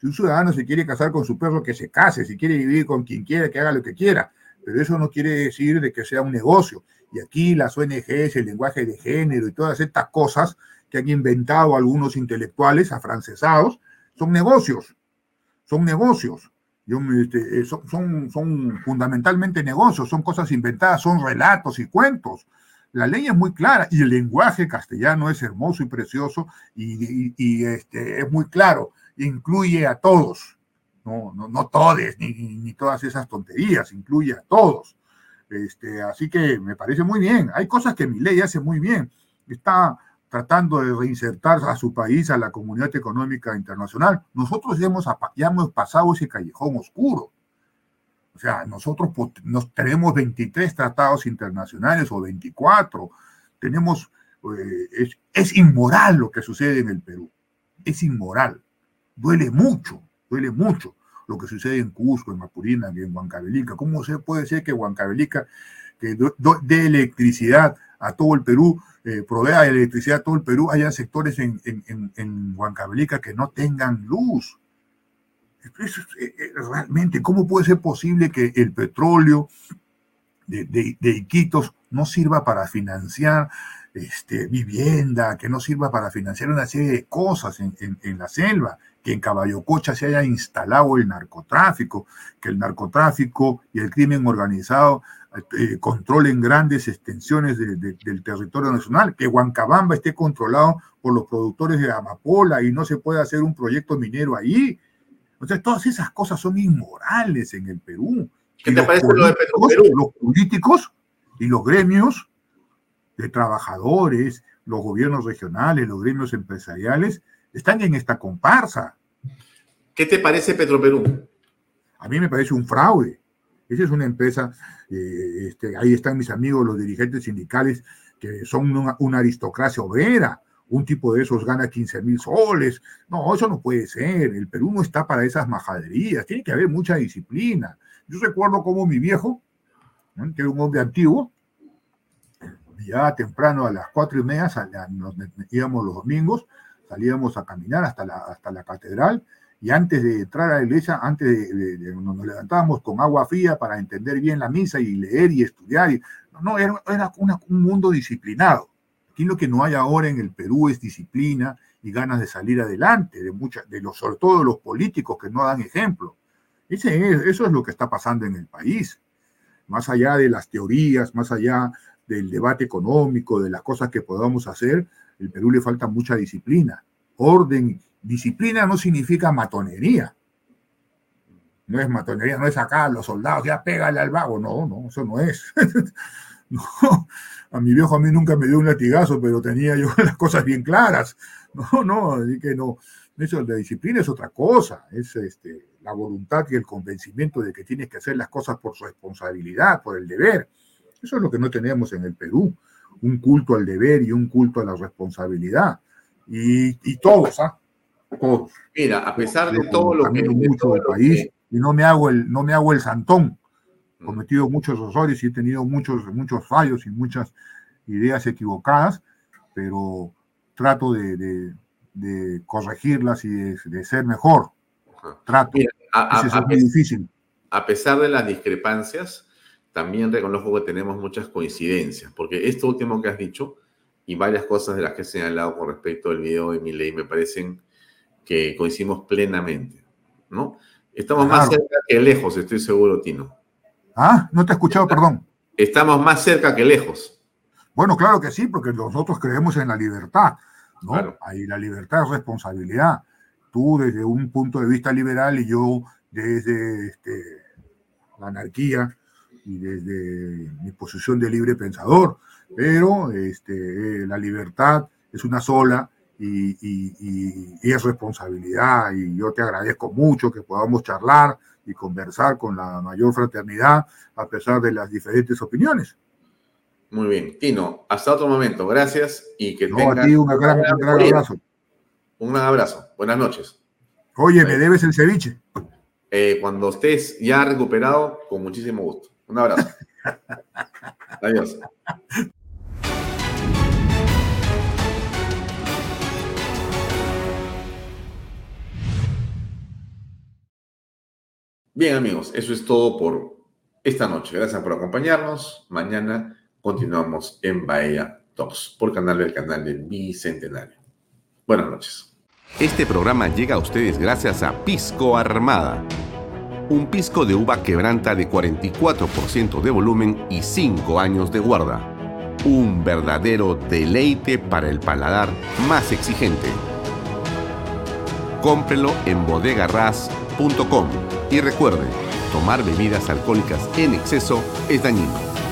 Si un ciudadano se quiere casar con su perro, que se case, si quiere vivir con quien quiera, que haga lo que quiera, pero eso no quiere decir de que sea un negocio. Y aquí las ONGs, el lenguaje de género y todas estas cosas que han inventado algunos intelectuales afrancesados, son negocios, son negocios. Este, eh, son, son fundamentalmente negocios, son cosas inventadas, son relatos y cuentos la ley es muy clara y el lenguaje castellano es hermoso y precioso y, este, es muy claro, incluye a todos, no, no, no todos, ni, todas esas tonterías, incluye a todos. Este, así que me parece muy bien. Hay cosas que mi ley hace muy bien. Está tratando de reinsertar a su país a la comunidad económica internacional. Nosotros ya hemos, ya hemos pasado ese callejón oscuro. O sea, nosotros nos tenemos 23 tratados internacionales o 24. Tenemos, eh, es, inmoral lo que sucede en el Perú. Es inmoral. Duele mucho, duele mucho. lo que sucede en Cusco, en Mapurina, en Huancavelica. ¿Cómo se puede ser que Huancavelica, que dé electricidad a todo el Perú, eh, provea electricidad a todo el Perú, haya sectores en, en, en, Huancavelica que no tengan luz? Eh, eh, realmente, ¿cómo puede ser posible que el petróleo de, Iquitos no sirva para financiar este, vivienda, que no sirva para financiar una serie de cosas en, en, la selva, que en Caballococha se haya instalado el narcotráfico, que el narcotráfico y el crimen organizado eh, controlen grandes extensiones del territorio nacional, que Huancabamba esté controlado por los productores de amapola y no se puede hacer un proyecto minero ahí. Entonces, todas esas cosas son inmorales en el Perú. ¿Qué te parece lo de Perú? Los políticos y los gremios de trabajadores, los gobiernos regionales, los gremios empresariales, están en esta comparsa. ¿Qué te parece Petroperú? A mí me parece un fraude. Esa es una empresa, eh, este, ahí están mis amigos, los dirigentes sindicales, que son una, una aristocracia obrera. Un tipo de esos gana 15 mil soles. No, eso no puede ser. El Perú no está para esas majaderías. Tiene que haber mucha disciplina. Yo recuerdo cómo mi viejo, que era un hombre antiguo, ya temprano a las cuatro y media nos íbamos los domingos, salíamos a caminar hasta la, hasta la catedral y antes de entrar a la iglesia, antes de, nos levantábamos con agua fría para entender bien la misa y leer y estudiar. Y, no, era, era un mundo disciplinado. Aquí lo que no hay ahora en el Perú es disciplina y ganas de salir adelante, de de los, sobre todo de los políticos que no dan ejemplo. Ese eso es lo que está pasando en el país. Más allá de las teorías, más allá del debate económico, de las cosas que podamos hacer, el Perú le falta mucha disciplina. Orden, disciplina no significa matonería. No es matonería, no es acá los soldados, ya pégale al vago. No, no, eso no es. a mi viejo a mí nunca me dio un latigazo, pero tenía yo las cosas bien claras. No, no, así que no. Eso, la disciplina es otra cosa, es este, la voluntad y el convencimiento de que tienes que hacer las cosas por su responsabilidad, por el deber. Eso es lo que no tenemos en el Perú, un culto al deber y un culto a la responsabilidad. Y, todos, ¿ah? Todos. Mira, a pesar de todo lo que... mucho del país y no me hago el, no me hago el santón. Mm. cometido muchos errores y he tenido muchos, muchos fallos y muchas ideas equivocadas, pero trato de, corregirlas y de, ser mejor. Trato. es muy difícil. A pesar de las discrepancias, también reconozco que tenemos muchas coincidencias, porque esto último que has dicho y varias cosas de las que he señalado con respecto al video de mi ley me parecen que coincidimos plenamente, ¿no? Estamos más cerca que lejos, estoy seguro, Tino. Ah, no te he escuchado, perdón. Estamos más cerca que lejos. Bueno, claro que sí, porque nosotros creemos en la libertad, ¿no? Ahí la libertad es responsabilidad. Tú desde un punto de vista liberal y yo desde este, la anarquía, y desde mi posición de libre pensador, pero este, la libertad es una sola y, y, y, es responsabilidad y yo te agradezco mucho que podamos charlar y conversar con la mayor fraternidad a pesar de las diferentes opiniones. Muy bien, Tino, hasta otro momento, gracias y que no, a ti un gran, un gran abrazo. Un gran abrazo, buenas noches. Oye, ¿me debes el ceviche? Eh, cuando estés ya recuperado, con muchísimo gusto. Un abrazo. Adiós. Bien amigos, eso es todo por esta noche. Gracias por acompañarnos. Mañana continuamos en Bahía Talks por canal del canal del Bicentenario. Buenas noches. Este programa llega a ustedes gracias a Pisco Armada un pisco de uva quebranta de 44% de volumen y 5 años de guarda. Un verdadero deleite para el paladar más exigente. Cómprelo en bodegarras.com y recuerde, tomar bebidas alcohólicas en exceso es dañino.